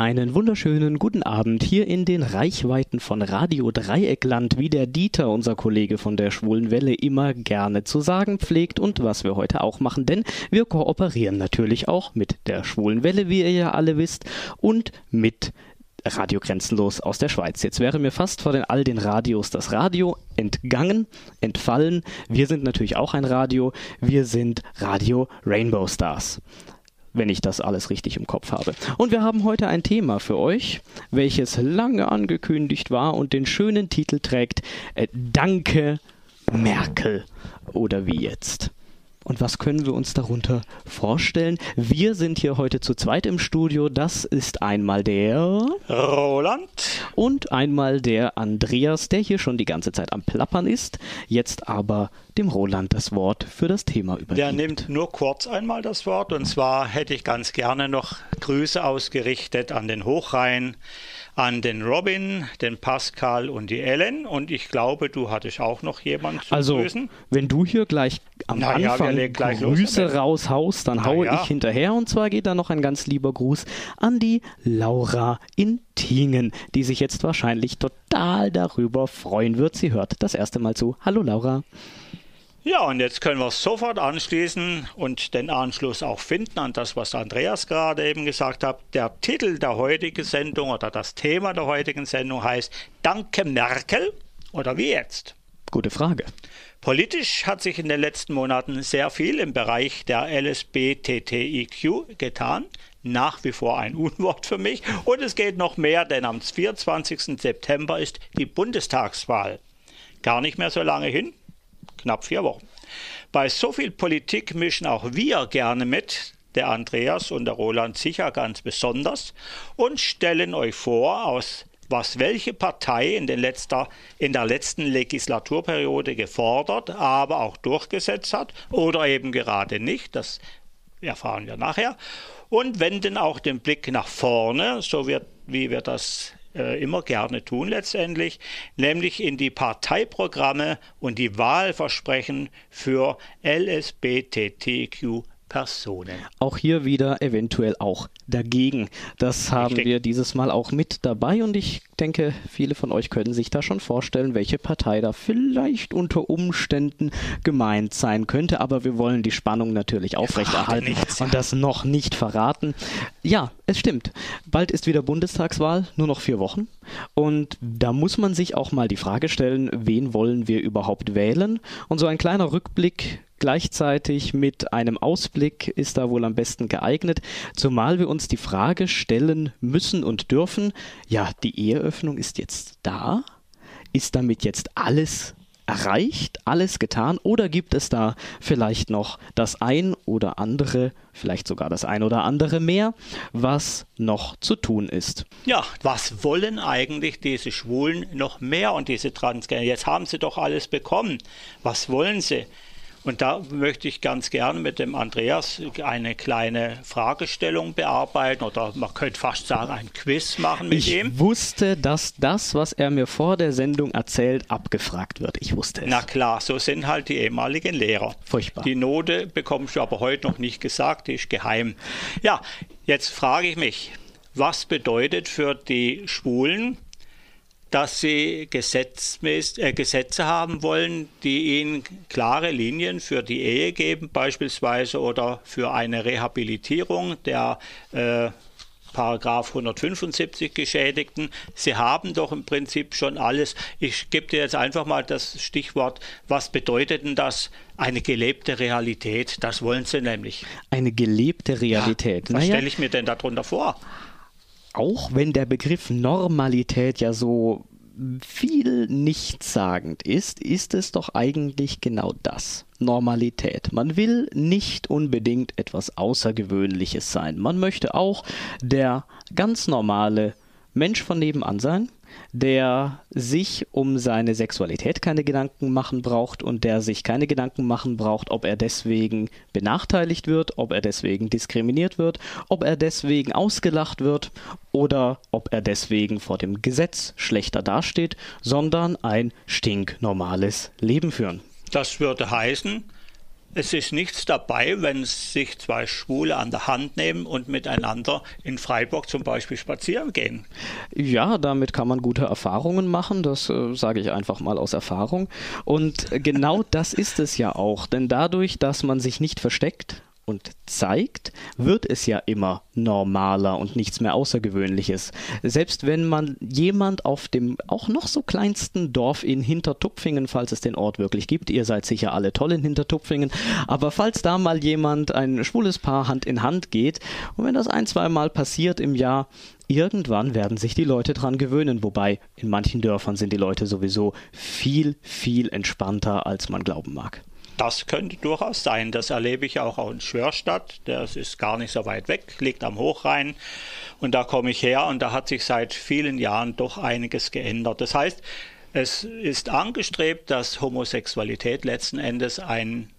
Einen wunderschönen guten Abend hier in den Reichweiten von Radio Dreieckland, wie der Dieter, unser Kollege von der Schwulen Welle, immer gerne zu sagen pflegt und was wir heute auch machen, denn wir kooperieren natürlich auch mit der Schwulen Welle, wie ihr ja alle wisst, und mit Radio Grenzenlos aus der Schweiz. Jetzt wäre mir fast vor den all den Radios das Radio entgangen, entfallen. Wir sind natürlich auch ein Radio. Wir sind Radio Rainbow Stars wenn ich das alles richtig im Kopf habe. Und wir haben heute ein Thema für euch, welches lange angekündigt war und den schönen Titel trägt äh, Danke Merkel oder wie jetzt. Und was können wir uns darunter vorstellen? Wir sind hier heute zu zweit im Studio. Das ist einmal der Roland und einmal der Andreas, der hier schon die ganze Zeit am Plappern ist, jetzt aber dem Roland das Wort für das Thema übergibt. Der nimmt nur kurz einmal das Wort und zwar hätte ich ganz gerne noch Grüße ausgerichtet an den Hochrhein an den Robin, den Pascal und die Ellen. Und ich glaube, du hattest auch noch jemanden zu also, grüßen. wenn du hier gleich am Na ja, Anfang legen gleich Grüße los. raushaust, dann Na haue ja. ich hinterher. Und zwar geht da noch ein ganz lieber Gruß an die Laura in Tingen, die sich jetzt wahrscheinlich total darüber freuen wird. Sie hört das erste Mal zu. Hallo Laura. Ja, und jetzt können wir sofort anschließen und den Anschluss auch finden an das, was Andreas gerade eben gesagt hat. Der Titel der heutigen Sendung oder das Thema der heutigen Sendung heißt Danke Merkel oder wie jetzt? Gute Frage. Politisch hat sich in den letzten Monaten sehr viel im Bereich der LSBTTIQ getan. Nach wie vor ein Unwort für mich. Und es geht noch mehr, denn am 24. September ist die Bundestagswahl. Gar nicht mehr so lange hin, knapp vier Wochen. Bei so viel Politik mischen auch wir gerne mit, der Andreas und der Roland sicher ganz besonders, und stellen euch vor, aus was welche Partei in, letzter, in der letzten Legislaturperiode gefordert, aber auch durchgesetzt hat oder eben gerade nicht. Das erfahren wir nachher. Und wenden auch den Blick nach vorne, so wird, wie wir das äh, immer gerne tun letztendlich, nämlich in die Parteiprogramme und die Wahlversprechen für LSBTTQ Personen. Auch hier wieder eventuell auch dagegen. Das haben Richtig. wir dieses Mal auch mit dabei und ich denke, viele von euch können sich da schon vorstellen, welche Partei da vielleicht unter Umständen gemeint sein könnte, aber wir wollen die Spannung natürlich aufrechterhalten nichts, und das noch nicht verraten. Ja, es stimmt. Bald ist wieder Bundestagswahl, nur noch vier Wochen und da muss man sich auch mal die Frage stellen, wen wollen wir überhaupt wählen? Und so ein kleiner Rückblick gleichzeitig mit einem Ausblick ist da wohl am besten geeignet, zumal wir uns die Frage stellen müssen und dürfen, ja, die Eheöffnung ist jetzt da? Ist damit jetzt alles erreicht, alles getan oder gibt es da vielleicht noch das ein oder andere, vielleicht sogar das ein oder andere mehr, was noch zu tun ist? Ja, was wollen eigentlich diese Schwulen noch mehr und diese Transgender? Jetzt haben sie doch alles bekommen. Was wollen sie? Und da möchte ich ganz gerne mit dem Andreas eine kleine Fragestellung bearbeiten oder man könnte fast sagen, ein Quiz machen mit Ich ihm. wusste, dass das, was er mir vor der Sendung erzählt, abgefragt wird. Ich wusste es. Na klar, so sind halt die ehemaligen Lehrer. Furchtbar. Die Note bekommst du aber heute noch nicht gesagt, die ist geheim. Ja, jetzt frage ich mich, was bedeutet für die Schwulen, dass sie äh, Gesetze haben wollen, die ihnen klare Linien für die Ehe geben, beispielsweise, oder für eine Rehabilitierung der äh, Paragraph 175 Geschädigten. Sie haben doch im Prinzip schon alles. Ich gebe dir jetzt einfach mal das Stichwort, was bedeutet denn das? Eine gelebte Realität, das wollen sie nämlich. Eine gelebte Realität. Was naja, stelle ich mir denn darunter vor? Auch wenn der Begriff Normalität ja so viel nichtssagend ist, ist es doch eigentlich genau das. Normalität. Man will nicht unbedingt etwas Außergewöhnliches sein. Man möchte auch der ganz normale Mensch von nebenan sein, der sich um seine Sexualität keine Gedanken machen braucht und der sich keine Gedanken machen braucht, ob er deswegen benachteiligt wird, ob er deswegen diskriminiert wird, ob er deswegen ausgelacht wird oder ob er deswegen vor dem Gesetz schlechter dasteht, sondern ein stinknormales Leben führen. Das würde heißen, es ist nichts dabei, wenn sich zwei Schwule an der Hand nehmen und miteinander in Freiburg zum Beispiel spazieren gehen. Ja, damit kann man gute Erfahrungen machen, das äh, sage ich einfach mal aus Erfahrung. Und genau das ist es ja auch, denn dadurch, dass man sich nicht versteckt, und zeigt, wird es ja immer normaler und nichts mehr Außergewöhnliches. Selbst wenn man jemand auf dem auch noch so kleinsten Dorf in Hintertupfingen, falls es den Ort wirklich gibt, ihr seid sicher alle toll in Hintertupfingen, aber falls da mal jemand, ein schwules Paar Hand in Hand geht und wenn das ein, zwei Mal passiert im Jahr, irgendwann werden sich die Leute dran gewöhnen, wobei in manchen Dörfern sind die Leute sowieso viel, viel entspannter, als man glauben mag. Das könnte durchaus sein. Das erlebe ich auch in Schwörstadt. Das ist gar nicht so weit weg, liegt am Hochrhein. Und da komme ich her und da hat sich seit vielen Jahren doch einiges geändert. Das heißt, es ist angestrebt, dass Homosexualität letzten Endes einen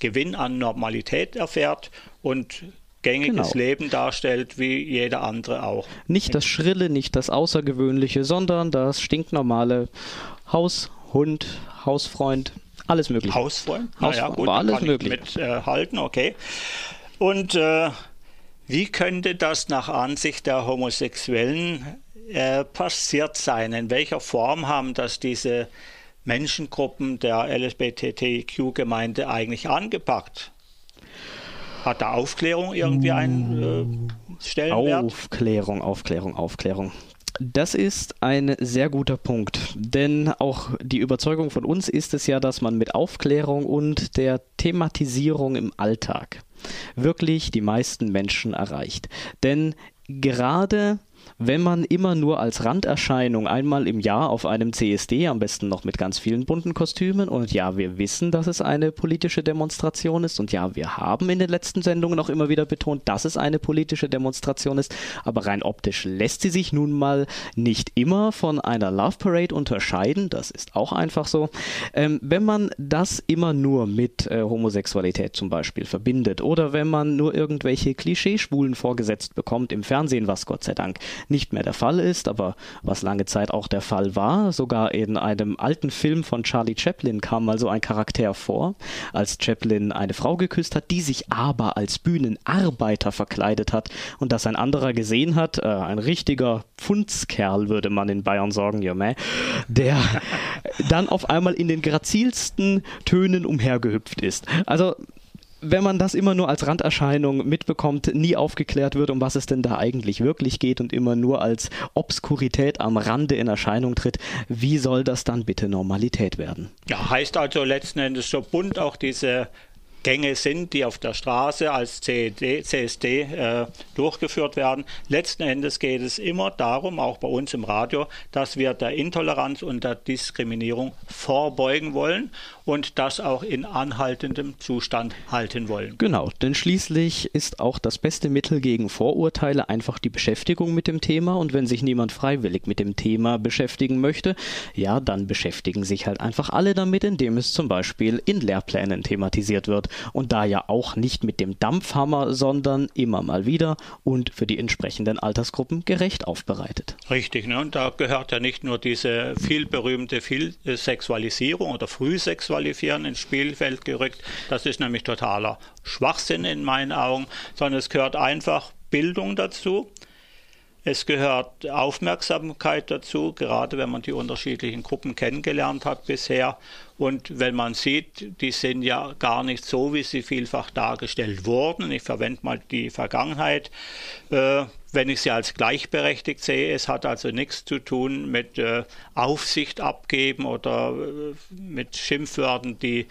Gewinn an Normalität erfährt und gängiges genau. Leben darstellt, wie jeder andere auch. Nicht das Schrille, nicht das Außergewöhnliche, sondern das stinknormale Haus, Hund, Hausfreund, alles möglich. Hausfreund? Hausfreund, gut, war alles möglich. Mithalten, äh, okay. Und äh, wie könnte das nach Ansicht der Homosexuellen äh, passiert sein? In welcher Form haben das diese Menschengruppen der LSBTTIQ-Gemeinde eigentlich angepackt? Hat da Aufklärung irgendwie einen äh, Stellenwert? Aufklärung, Aufklärung, Aufklärung. Das ist ein sehr guter Punkt, denn auch die Überzeugung von uns ist es ja, dass man mit Aufklärung und der Thematisierung im Alltag wirklich die meisten Menschen erreicht. Denn gerade wenn man immer nur als Randerscheinung einmal im Jahr auf einem CSD, am besten noch mit ganz vielen bunten Kostümen, und ja, wir wissen, dass es eine politische Demonstration ist, und ja, wir haben in den letzten Sendungen auch immer wieder betont, dass es eine politische Demonstration ist, aber rein optisch lässt sie sich nun mal nicht immer von einer Love Parade unterscheiden, das ist auch einfach so. Ähm, wenn man das immer nur mit äh, Homosexualität zum Beispiel verbindet, oder wenn man nur irgendwelche Klischeeschwulen vorgesetzt bekommt im Fernsehen, was Gott sei Dank nicht mehr der Fall ist, aber was lange Zeit auch der Fall war. Sogar in einem alten Film von Charlie Chaplin kam mal so ein Charakter vor, als Chaplin eine Frau geküsst hat, die sich aber als Bühnenarbeiter verkleidet hat und das ein anderer gesehen hat, äh, ein richtiger Pfundskerl würde man in Bayern sagen, ja, meh, der dann auf einmal in den grazilsten Tönen umhergehüpft ist. Also wenn man das immer nur als Randerscheinung mitbekommt, nie aufgeklärt wird, um was es denn da eigentlich wirklich geht und immer nur als Obskurität am Rande in Erscheinung tritt, wie soll das dann bitte Normalität werden? Ja, heißt also letzten Endes so bunt auch diese Gänge sind, die auf der Straße als CED, CSD äh, durchgeführt werden. Letzten Endes geht es immer darum, auch bei uns im Radio, dass wir der Intoleranz und der Diskriminierung vorbeugen wollen und das auch in anhaltendem Zustand halten wollen. Genau, denn schließlich ist auch das beste Mittel gegen Vorurteile einfach die Beschäftigung mit dem Thema und wenn sich niemand freiwillig mit dem Thema beschäftigen möchte, ja, dann beschäftigen sich halt einfach alle damit, indem es zum Beispiel in Lehrplänen thematisiert wird und da ja auch nicht mit dem Dampfhammer, sondern immer mal wieder und für die entsprechenden Altersgruppen gerecht aufbereitet. Richtig, ne? und da gehört ja nicht nur diese vielberühmte Sexualisierung oder Frühsexualisierung, qualifizieren, ins Spielfeld gerückt. Das ist nämlich totaler Schwachsinn in meinen Augen, sondern es gehört einfach Bildung dazu. Es gehört Aufmerksamkeit dazu, gerade wenn man die unterschiedlichen Gruppen kennengelernt hat bisher. Und wenn man sieht, die sind ja gar nicht so, wie sie vielfach dargestellt wurden. Ich verwende mal die Vergangenheit. Äh, wenn ich sie als gleichberechtigt sehe, es hat also nichts zu tun mit äh, Aufsicht abgeben oder äh, mit Schimpfwörtern, die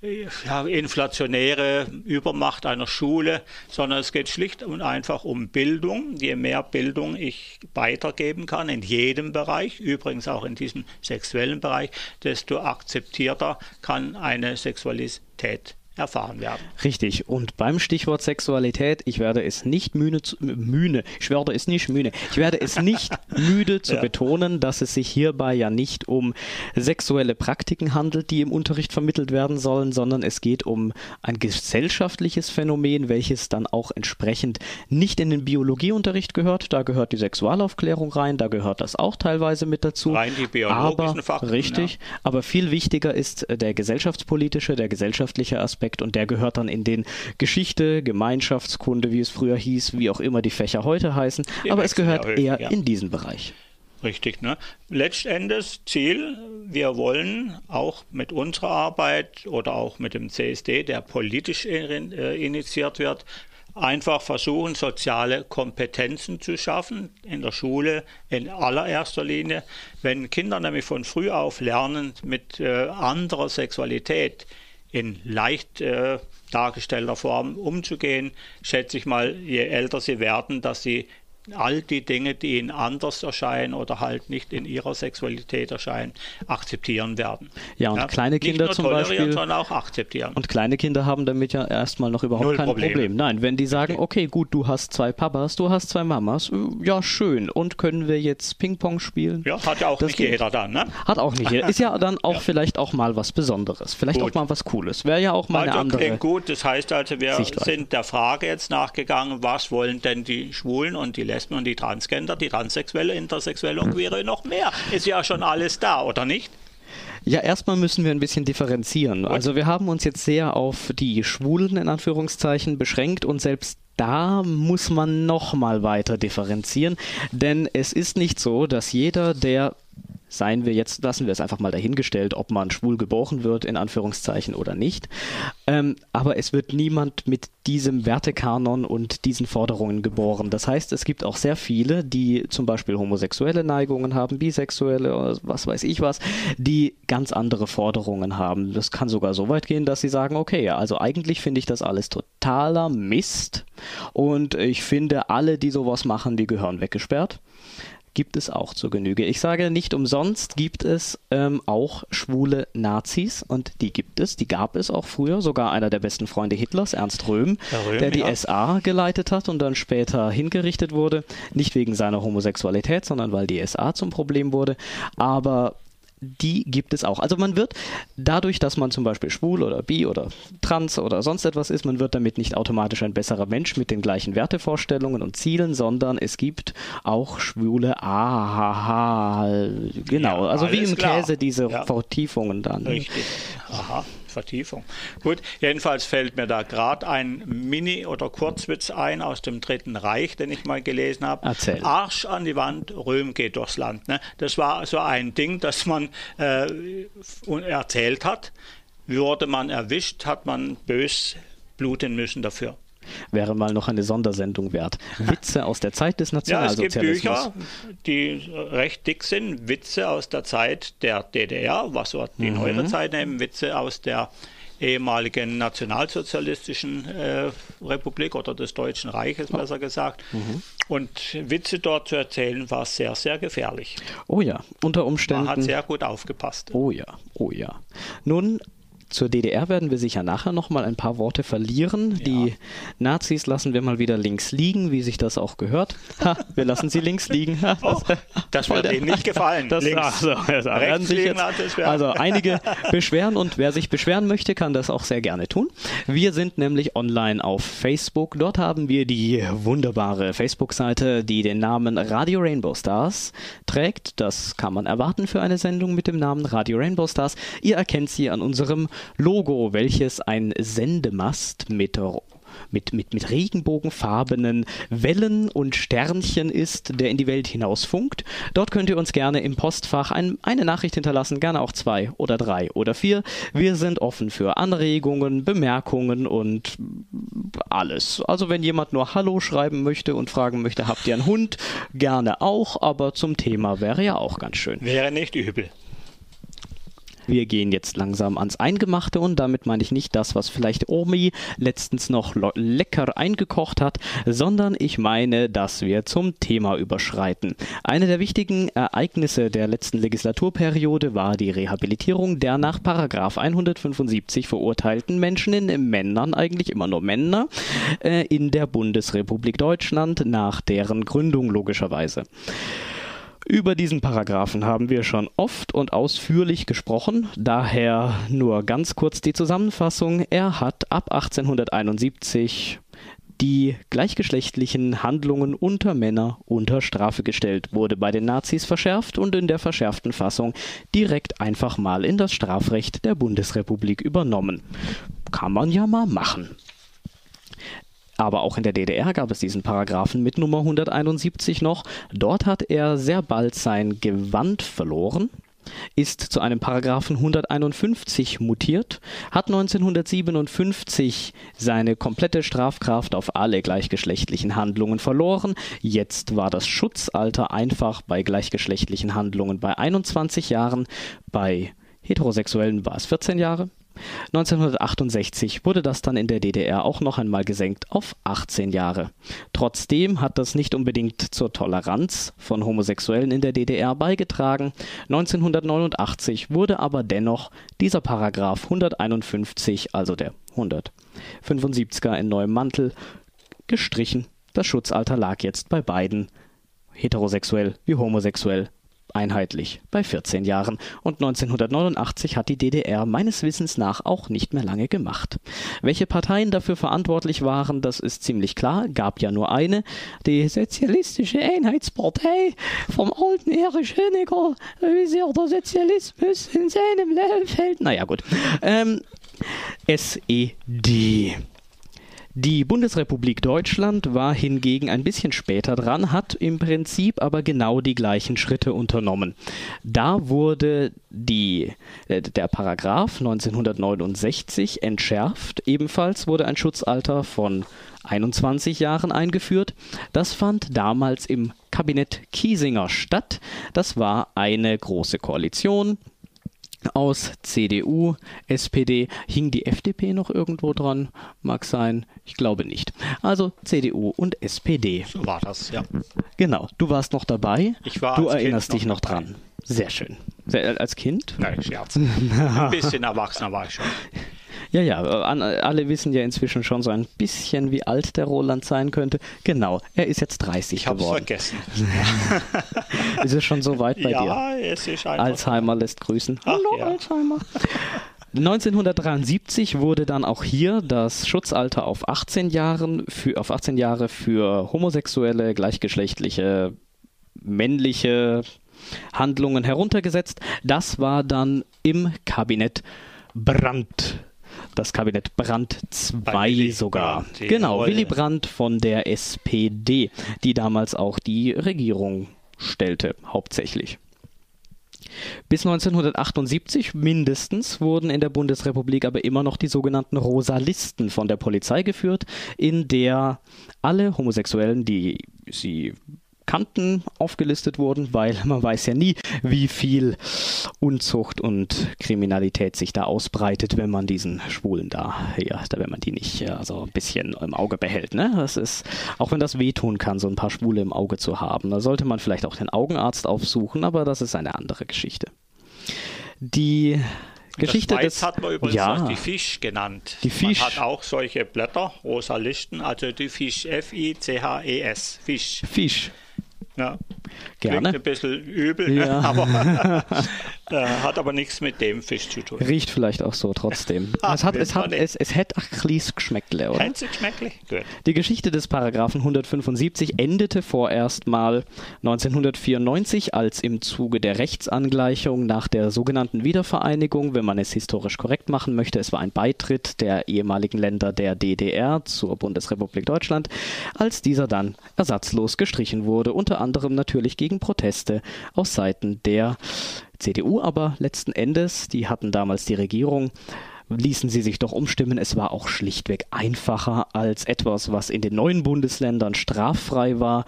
ja, inflationäre Übermacht einer Schule, sondern es geht schlicht und einfach um Bildung. Je mehr Bildung ich weitergeben kann, in jedem Bereich, übrigens auch in diesem sexuellen Bereich, desto akzeptierter kann eine Sexualität erfahren werden. Richtig. Und beim Stichwort Sexualität, ich werde es nicht müde, zu, müde ich werde es nicht müde, ich werde es nicht müde zu ja. betonen, dass es sich hierbei ja nicht um sexuelle Praktiken handelt, die im Unterricht vermittelt werden sollen, sondern es geht um ein gesellschaftliches Phänomen, welches dann auch entsprechend nicht in den Biologieunterricht gehört. Da gehört die Sexualaufklärung rein, da gehört das auch teilweise mit dazu. Rein die biologischen aber, Fakten. Richtig. Ja. Aber viel wichtiger ist der gesellschaftspolitische, der gesellschaftliche Aspekt Aspekt und der gehört dann in den Geschichte, Gemeinschaftskunde, wie es früher hieß, wie auch immer die Fächer heute heißen, die aber es gehört häufig, eher ja. in diesen Bereich. Richtig, ne? Letztendlich Ziel, wir wollen auch mit unserer Arbeit oder auch mit dem CSD, der politisch äh, initiiert wird, einfach versuchen, soziale Kompetenzen zu schaffen in der Schule in allererster Linie. Wenn Kinder nämlich von früh auf lernen, mit äh, anderer Sexualität in leicht äh, dargestellter Form umzugehen, schätze ich mal, je älter sie werden, dass sie all die Dinge, die ihnen anders erscheinen oder halt nicht in ihrer Sexualität erscheinen, akzeptieren werden. Ja, und ja, kleine Kinder zum Beispiel. sondern auch akzeptieren. Und kleine Kinder haben damit ja erstmal noch überhaupt Null kein Probleme. Problem. Nein, wenn die sagen, okay, gut, du hast zwei Papas, du hast zwei Mamas, äh, ja, schön. Und können wir jetzt Ping-Pong spielen? Ja, hat ja auch das nicht geht. jeder dann, ne? Hat auch nicht jeder. Ist ja dann auch ja. vielleicht auch mal was Besonderes. Vielleicht gut. auch mal was Cooles. Wäre ja auch mal also eine andere. Klingt gut. Das heißt also, wir Sichtweise. sind der Frage jetzt nachgegangen, was wollen denn die Schwulen und die Lesben Lesben und die Transgender, die Transsexuelle, Intersexuelle und Queere noch mehr. Ist ja schon alles da, oder nicht? Ja, erstmal müssen wir ein bisschen differenzieren. Also wir haben uns jetzt sehr auf die Schwulen in Anführungszeichen beschränkt und selbst da muss man noch mal weiter differenzieren, denn es ist nicht so, dass jeder, der seien wir jetzt, lassen wir es einfach mal dahingestellt, ob man schwul geboren wird, in Anführungszeichen oder nicht. Ähm, aber es wird niemand mit diesem Wertekanon und diesen Forderungen geboren. Das heißt, es gibt auch sehr viele, die zum Beispiel homosexuelle Neigungen haben, bisexuelle oder was weiß ich was, die ganz andere Forderungen haben. Das kann sogar so weit gehen, dass sie sagen, okay, also eigentlich finde ich das alles totaler Mist und ich finde, alle, die sowas machen, die gehören weggesperrt gibt es auch zur Genüge. Ich sage nicht umsonst gibt es ähm, auch schwule Nazis und die gibt es, die gab es auch früher. Sogar einer der besten Freunde Hitlers, Ernst Röhm, Röhm der die ja. SA geleitet hat und dann später hingerichtet wurde. Nicht wegen seiner Homosexualität, sondern weil die SA zum Problem wurde. Aber die gibt es auch. Also man wird dadurch, dass man zum Beispiel schwul oder bi oder trans oder sonst etwas ist, man wird damit nicht automatisch ein besserer Mensch mit den gleichen Wertevorstellungen und Zielen, sondern es gibt auch schwule Ahaha. Genau, ja, also wie im klar. Käse diese ja. Vertiefungen dann. Richtig. Aha. Vertiefung. Gut, jedenfalls fällt mir da gerade ein Mini- oder Kurzwitz ein aus dem Dritten Reich, den ich mal gelesen habe. Erzähl. Arsch an die Wand, Röhm geht durchs Land. Ne? Das war so ein Ding, das man äh, erzählt hat. Wurde man erwischt, hat man bös bluten müssen dafür wäre mal noch eine Sondersendung wert. Witze aus der Zeit des Nationalsozialismus. Ja, es gibt Bücher, die recht dick sind. Witze aus der Zeit der DDR, was wir die mhm. neuere Zeit nehmen, Witze aus der ehemaligen nationalsozialistischen äh, Republik oder des Deutschen Reiches, besser gesagt. Mhm. Und Witze dort zu erzählen, war sehr, sehr gefährlich. Oh ja, unter Umständen. Man hat sehr gut aufgepasst. Oh ja, oh ja. Nun, zur DDR werden wir sicher nachher noch mal ein paar Worte verlieren. Ja. Die Nazis lassen wir mal wieder links liegen, wie sich das auch gehört. Ha, wir lassen sie links liegen. Oh, das wird Ihnen nicht gefallen. Das, links. Also, also, Rechts sich jetzt, also einige beschweren und wer sich beschweren möchte, kann das auch sehr gerne tun. Wir sind nämlich online auf Facebook. Dort haben wir die wunderbare Facebook-Seite, die den Namen Radio Rainbow Stars trägt. Das kann man erwarten für eine Sendung mit dem Namen Radio Rainbow Stars. Ihr erkennt sie an unserem Logo, welches ein Sendemast mit mit, mit, mit regenbogenfarbenen Wellen und Sternchen ist, der in die Welt hinaus funkt. Dort könnt ihr uns gerne im Postfach ein, eine Nachricht hinterlassen, gerne auch zwei oder drei oder vier. Wir sind offen für Anregungen, Bemerkungen und alles. Also wenn jemand nur Hallo schreiben möchte und fragen möchte, habt ihr einen Hund? Gerne auch, aber zum Thema wäre ja auch ganz schön. Wäre nicht übel. Wir gehen jetzt langsam ans Eingemachte und damit meine ich nicht das, was vielleicht Omi letztens noch lecker eingekocht hat, sondern ich meine, dass wir zum Thema überschreiten. Eine der wichtigen Ereignisse der letzten Legislaturperiode war die Rehabilitierung der nach 175 verurteilten Menschen in Männern, eigentlich immer nur Männer, äh, in der Bundesrepublik Deutschland nach deren Gründung logischerweise. Über diesen Paragraphen haben wir schon oft und ausführlich gesprochen, daher nur ganz kurz die Zusammenfassung. Er hat ab 1871 die gleichgeschlechtlichen Handlungen unter Männer unter Strafe gestellt, wurde bei den Nazis verschärft und in der verschärften Fassung direkt einfach mal in das Strafrecht der Bundesrepublik übernommen. kann man ja mal machen. Aber auch in der DDR gab es diesen Paragraphen mit Nummer 171 noch. Dort hat er sehr bald sein Gewand verloren ist zu einem Paragraphen 151 mutiert, hat 1957 seine komplette Strafkraft auf alle gleichgeschlechtlichen Handlungen verloren. Jetzt war das Schutzalter einfach bei gleichgeschlechtlichen Handlungen bei 21 Jahren, bei Heterosexuellen war es 14 Jahre, 1968 wurde das dann in der DDR auch noch einmal gesenkt auf 18 Jahre. Trotzdem hat das nicht unbedingt zur Toleranz von Homosexuellen in der DDR beigetragen. 1989 wurde aber dennoch dieser Paragraph 151, also der 175er in neuem Mantel, gestrichen. Das Schutzalter lag jetzt bei beiden, heterosexuell wie homosexuell, einheitlich bei 14 Jahren und 1989 hat die DDR meines Wissens nach auch nicht mehr lange gemacht. Welche Parteien dafür verantwortlich waren, das ist ziemlich klar, gab ja nur eine, die Sozialistische Einheitspartei vom alten Erich Honecker, wie sehr der Sozialismus in seinem Leben fällt. Naja gut. Ähm, SED. Die Bundesrepublik Deutschland war hingegen ein bisschen später dran, hat im Prinzip aber genau die gleichen Schritte unternommen. Da wurde die, äh, der Paragraph 1969 entschärft. Ebenfalls wurde ein Schutzalter von 21 Jahren eingeführt. Das fand damals im Kabinett Kiesinger statt. Das war eine große Koalition aus CDU, SPD. Hing die FDP noch irgendwo dran? Mag sein. Ich glaube nicht. Also CDU und SPD. So war das, ja. Genau. Du warst noch dabei. Ich war Du erinnerst Kind dich noch dabei. dran. Sehr schön. Sehr, als Kind? Nein, Scherz. Ein bisschen erwachsener war ich schon. Ja, ja, alle wissen ja inzwischen schon so ein bisschen, wie alt der Roland sein könnte. Genau, er ist jetzt 30 Ich habe es geworden. vergessen. Ist es schon so weit bei dir? ja, es ist einfach. Alzheimer lässt grüßen. Ach, Hallo ja. Alzheimer. 1973 wurde dann auch hier das Schutzalter auf 18 Jahren für auf 18 Jahre für homosexuelle, gleichgeschlechtliche, männliche Handlungen heruntergesetzt. Das war dann im Kabinett Brandt. Das Kabinett Brandt Bei 2 Willy sogar. Brandt, genau. Willy Brandt von der SPD, die damals auch die Regierung stellte, hauptsächlich. Bis 1978 mindestens wurden in der Bundesrepublik aber immer noch die sogenannten Rosa-Listen von der Polizei geführt, in der alle Homosexuellen, die sie kannten, aufgelistet wurden, weil man weiß ja nie, wie viel Unzucht und Kriminalität sich da ausbreitet, wenn man diesen Schwulen da, ja, da wenn man die nicht äh, so ein bisschen im Auge behält. Ne? Das ist, auch wenn das wehtun kann, so ein paar Schwule im Auge zu haben, da sollte man vielleicht auch den Augenarzt aufsuchen, aber das ist eine andere Geschichte. Die Geschichte der Schweiz des hat man übrigens ja, auch die Fisch genannt. Die Fisch. Man hat auch solche Blätter, rosa Listen, also die Fisch, F-I-C-H-E-S, Fisch. Fisch. Ja. Gerne. Klingt ein bisschen übel, Ja. ne? aber äh, hat aber nichts mit dem Fisch zu tun. Riecht vielleicht auch so trotzdem. Ah, es, hat, es, hat, es, es hätte ein kleines Geschmäckle, oder? Hätte geschmecklich? Gut. Die Geschichte des Paragraphen 175 endete vorerst mal 1994, als im Zuge der Rechtsangleichung nach der sogenannten Wiedervereinigung, wenn man es historisch korrekt machen möchte, es war ein Beitritt der ehemaligen Länder der DDR zur Bundesrepublik Deutschland, als dieser dann ersatzlos gestrichen wurde, unter anderem natürlich gegen Proteste aus Seiten der CDU, aber letzten Endes, die hatten damals die Regierung, ließen sie sich doch umstimmen. Es war auch schlichtweg einfacher als etwas, was in den neuen Bundesländern straffrei war,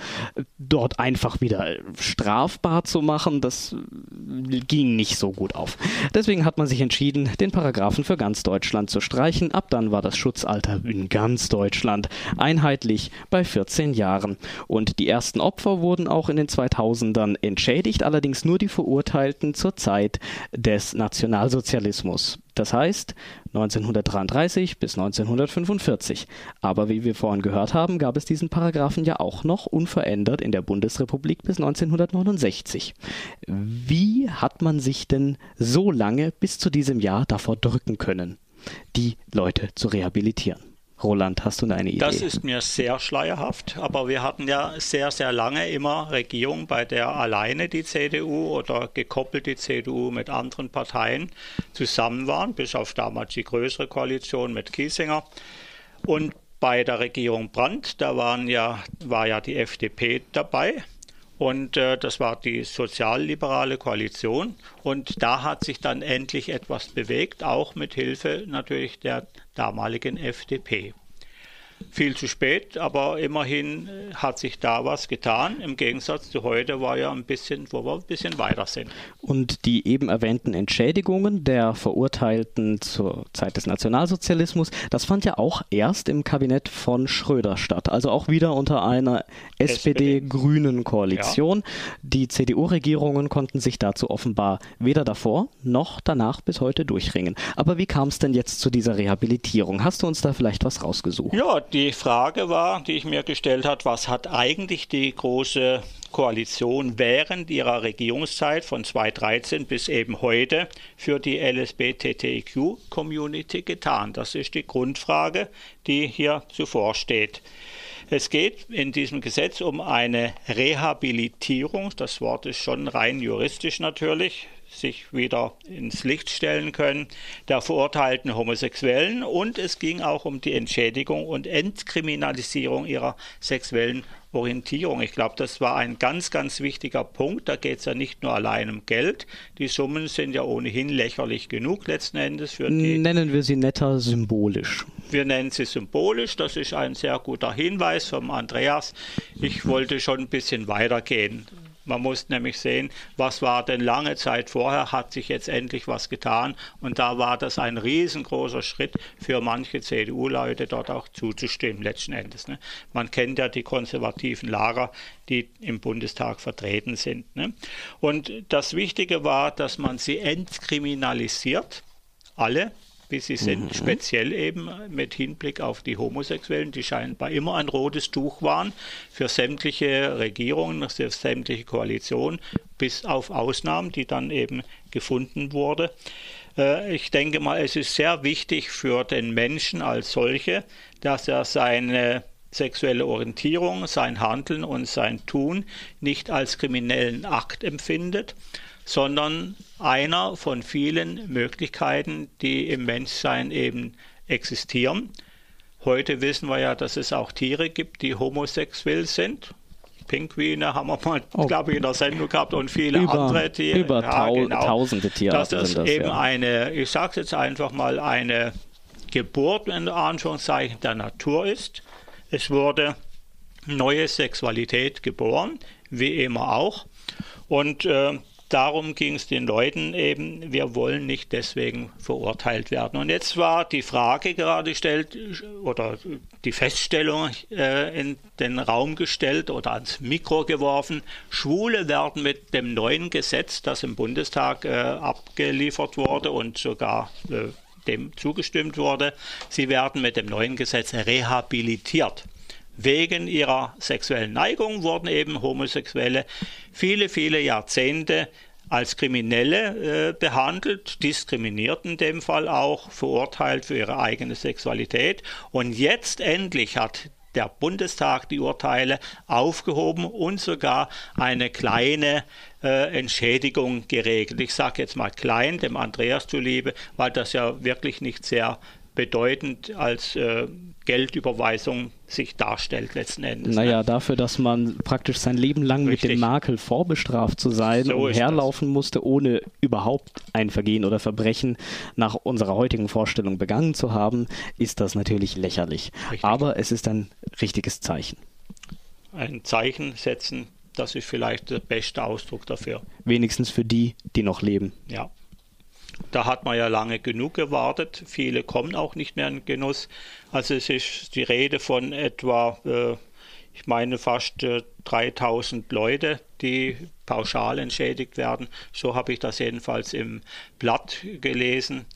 dort einfach wieder strafbar zu machen. Das ging nicht so gut auf. Deswegen hat man sich entschieden, den Paragraphen für ganz Deutschland zu streichen. Ab dann war das Schutzalter in ganz Deutschland einheitlich bei 14 Jahren. Und die ersten Opfer wurden auch in den 2000ern entschädigt, allerdings nur die Verurteilten zur Zeit des Nationalsozialismus. Das heißt 1933 bis 1945. Aber wie wir vorhin gehört haben, gab es diesen Paragraphen ja auch noch unverändert in der Bundesrepublik bis 1969. Wie hat man sich denn so lange bis zu diesem Jahr davor drücken können, die Leute zu rehabilitieren? Roland, hast du eine Idee? Das ist mir sehr schleierhaft, aber wir hatten ja sehr, sehr lange immer Regierung, bei der alleine die CDU oder gekoppelt die CDU mit anderen Parteien zusammen waren, bis auf damals die größere Koalition mit Kiesinger. Und bei der Regierung Brandt, da waren ja, war ja die FDP dabei. Und äh, das war die sozialliberale Koalition. Und da hat sich dann endlich etwas bewegt, auch mit Hilfe natürlich der damaligen FDP viel zu spät, aber immerhin äh, hat sich da was getan. Im Gegensatz zu heute war ja ein bisschen, wo wir ein bisschen weiter sind. Und die eben erwähnten Entschädigungen der Verurteilten zur Zeit des Nationalsozialismus, das fand ja auch erst im Kabinett von Schröder statt. Also auch wieder unter einer SPD-Grünen Koalition. Ja. Die CDU-Regierungen konnten sich dazu offenbar weder davor noch danach bis heute durchringen. Aber wie kam es denn jetzt zu dieser Rehabilitierung? Hast du uns da vielleicht was rausgesucht? Ja, die Frage war, die ich mir gestellt habe, was hat eigentlich die große Koalition während ihrer Regierungszeit von 2013 bis eben heute für die LSBTTIQ-Community getan? Das ist die Grundfrage, die hier zuvor steht. Es geht in diesem Gesetz um eine Rehabilitierung. Das Wort ist schon rein juristisch natürlich sich wieder ins Licht stellen können, der verurteilten Homosexuellen und es ging auch um die Entschädigung und Entkriminalisierung ihrer sexuellen Orientierung. Ich glaube, das war ein ganz, ganz wichtiger Punkt. Da geht es ja nicht nur allein um Geld. Die Summen sind ja ohnehin lächerlich genug letzten Endes für die. Nennen wir sie netter symbolisch. Wir nennen sie symbolisch. Das ist ein sehr guter Hinweis vom Andreas. Ich wollte schon ein bisschen weitergehen. Man muss nämlich sehen, was war denn lange Zeit vorher, hat sich jetzt endlich was getan. Und da war das ein riesengroßer Schritt für manche CDU-Leute dort auch zuzustimmen, letzten Endes. Ne? Man kennt ja die konservativen Lager, die im Bundestag vertreten sind. Ne? Und das Wichtige war, dass man sie entkriminalisiert, alle, wie sie sind, mhm. speziell eben mit Hinblick auf die Homosexuellen, die scheinbar immer ein rotes Tuch waren für sämtliche Regierungen, für sämtliche Koalitionen, bis auf Ausnahmen, die dann eben gefunden wurde. Ich denke mal, es ist sehr wichtig für den Menschen als solche, dass er seine sexuelle Orientierung, sein Handeln und sein Tun nicht als kriminellen Akt empfindet, sondern einer von vielen Möglichkeiten, die im Menschsein eben existieren. Heute wissen wir ja, dass es auch Tiere gibt, die homosexuell sind. Pinguine haben wir mal, oh. glaube ich, in der Sendung gehabt und viele über, andere Tiere. Über ja, tau genau. tausende Tiere. Dass das, das eben ja. eine, ich sage es jetzt einfach mal, eine Geburt in Anführungszeichen der Natur ist. Es wurde neue Sexualität geboren, wie immer auch. Und äh, darum ging es den Leuten eben, wir wollen nicht deswegen verurteilt werden. Und jetzt war die Frage gerade gestellt oder die Feststellung äh, in den Raum gestellt oder ans Mikro geworfen, Schwule werden mit dem neuen Gesetz, das im Bundestag äh, abgeliefert wurde und sogar äh, dem zugestimmt wurde, sie werden mit dem neuen Gesetz rehabilitiert. Wegen ihrer sexuellen Neigung wurden eben Homosexuelle viele, viele Jahrzehnte als Kriminelle äh, behandelt, diskriminiert in dem Fall auch, verurteilt für ihre eigene Sexualität. Und jetzt endlich hat der Bundestag die Urteile aufgehoben und sogar eine kleine äh, Entschädigung geregelt. Ich sage jetzt mal klein, dem Andreas zuliebe, weil das ja wirklich nicht sehr bedeutend als äh, Geldüberweisung sich darstellt letzten Endes. Naja, ne? dafür, dass man praktisch sein Leben lang Richtig. mit dem Makel vorbestraft zu sein so und herlaufen das. musste, ohne überhaupt ein Vergehen oder Verbrechen nach unserer heutigen Vorstellung begangen zu haben, ist das natürlich lächerlich. Richtig. Aber es ist ein richtiges Zeichen. Ein Zeichen setzen, das ist vielleicht der beste Ausdruck dafür. Wenigstens für die, die noch leben. Ja. Da hat man ja lange genug gewartet. Viele kommen auch nicht mehr in Genuss. Also es ist die Rede von etwa, äh, ich meine, fast äh, 3000 Leute, die pauschal entschädigt werden. So habe ich das jedenfalls im Blatt gelesen,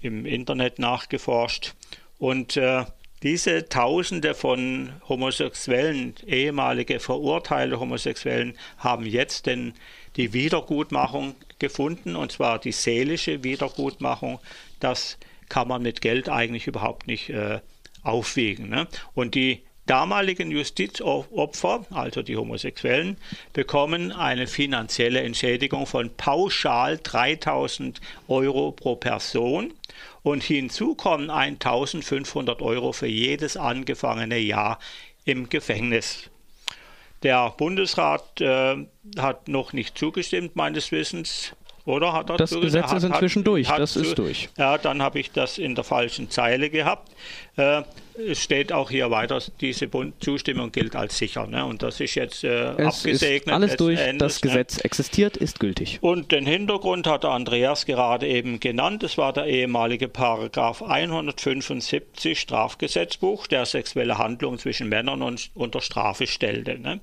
im Internet nachgeforscht. Und äh, diese Tausende von Homosexuellen, ehemalige verurteilte Homosexuellen, haben jetzt denn die Wiedergutmachung gefunden, und zwar die seelische Wiedergutmachung. Das kann man mit Geld eigentlich überhaupt nicht äh, aufwiegen. Ne? Und die damaligen Justizopfer, also die Homosexuellen, bekommen eine finanzielle Entschädigung von pauschal 3000 Euro pro Person und hinzu kommen 1500 Euro für jedes angefangene Jahr im Gefängnis. Der Bundesrat äh, hat noch nicht zugestimmt, meines Wissens. Oder hat er Das Gesetz ist inzwischen hat, durch. Hat das ist durch. Ja, dann habe ich das in der falschen Zeile gehabt. Äh, steht auch hier weiter, diese Zustimmung gilt als sicher. Ne? Und das ist jetzt äh, abgesegnet. Ist alles durch, Endes, das ne? Gesetz existiert, ist gültig. Und den Hintergrund hat Andreas gerade eben genannt. Es war der ehemalige Paragraph 175 Strafgesetzbuch, der sexuelle Handlungen zwischen Männern und, unter Strafe stellte. Ne?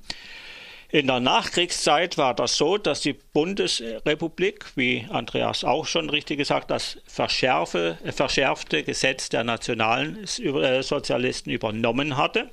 In der Nachkriegszeit war das so, dass die Bundesrepublik, wie Andreas auch schon richtig gesagt, das verschärfte Gesetz der nationalen äh, Sozialisten übernommen hatte.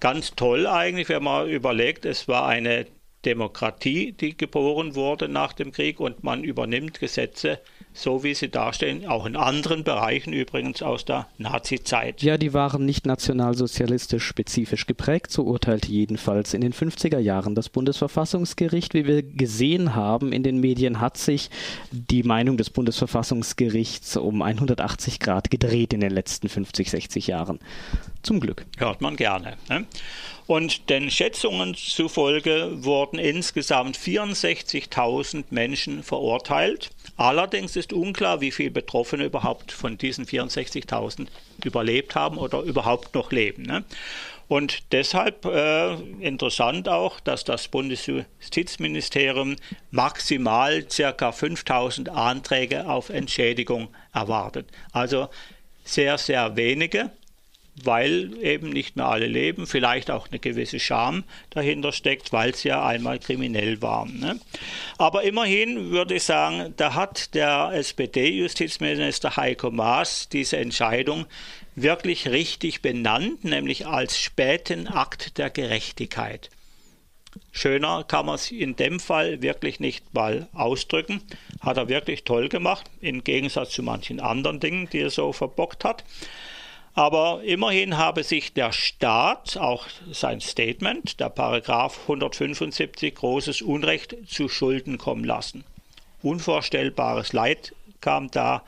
Ganz toll eigentlich, wenn man überlegt, es war eine Demokratie, die geboren wurde nach dem Krieg und man übernimmt Gesetze so wie sie dastehen, auch in anderen Bereichen übrigens aus der Nazi-Zeit. Ja, die waren nicht nationalsozialistisch spezifisch geprägt, so urteilte jedenfalls in den 50er Jahren das Bundesverfassungsgericht. Wie wir gesehen haben in den Medien, hat sich die Meinung des Bundesverfassungsgerichts um 180 Grad gedreht in den letzten 50, 60 Jahren. Zum Glück. Hört man gerne. Ne? Und den Schätzungen zufolge wurden insgesamt 64.000 Menschen verurteilt. Allerdings ist unklar, wie viele Betroffene überhaupt von diesen 64.000 überlebt haben oder überhaupt noch leben. Ne? Und deshalb äh, interessant auch, dass das Bundesjustizministerium maximal ca. 5000 Anträge auf Entschädigung erwartet. Also sehr, sehr wenige weil eben nicht mehr alle leben, vielleicht auch eine gewisse Scham dahinter steckt, weil sie ja einmal kriminell waren. Ne? Aber immerhin würde ich sagen, da hat der SPD-Justizminister Heiko Maas diese Entscheidung wirklich richtig benannt, nämlich als späten Akt der Gerechtigkeit. Schöner kann man es in dem Fall wirklich nicht mal ausdrücken. Hat er wirklich toll gemacht, im Gegensatz zu manchen anderen Dingen, die er so verbockt hat. Aber immerhin habe sich der Staat, auch sein Statement, der Paragraph 175, großes Unrecht zu Schulden kommen lassen. Unvorstellbares Leid kam da.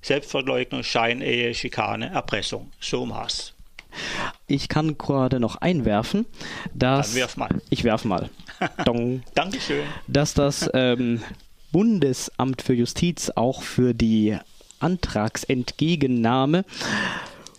Selbstverleugnung, Scheinehe, Schikane, Erpressung. So maß. Ich kann gerade noch einwerfen, dass. Dann werf mal. Ich werf mal. Dong. Dankeschön. Dass das ähm, Bundesamt für Justiz auch für die Antragsentgegennahme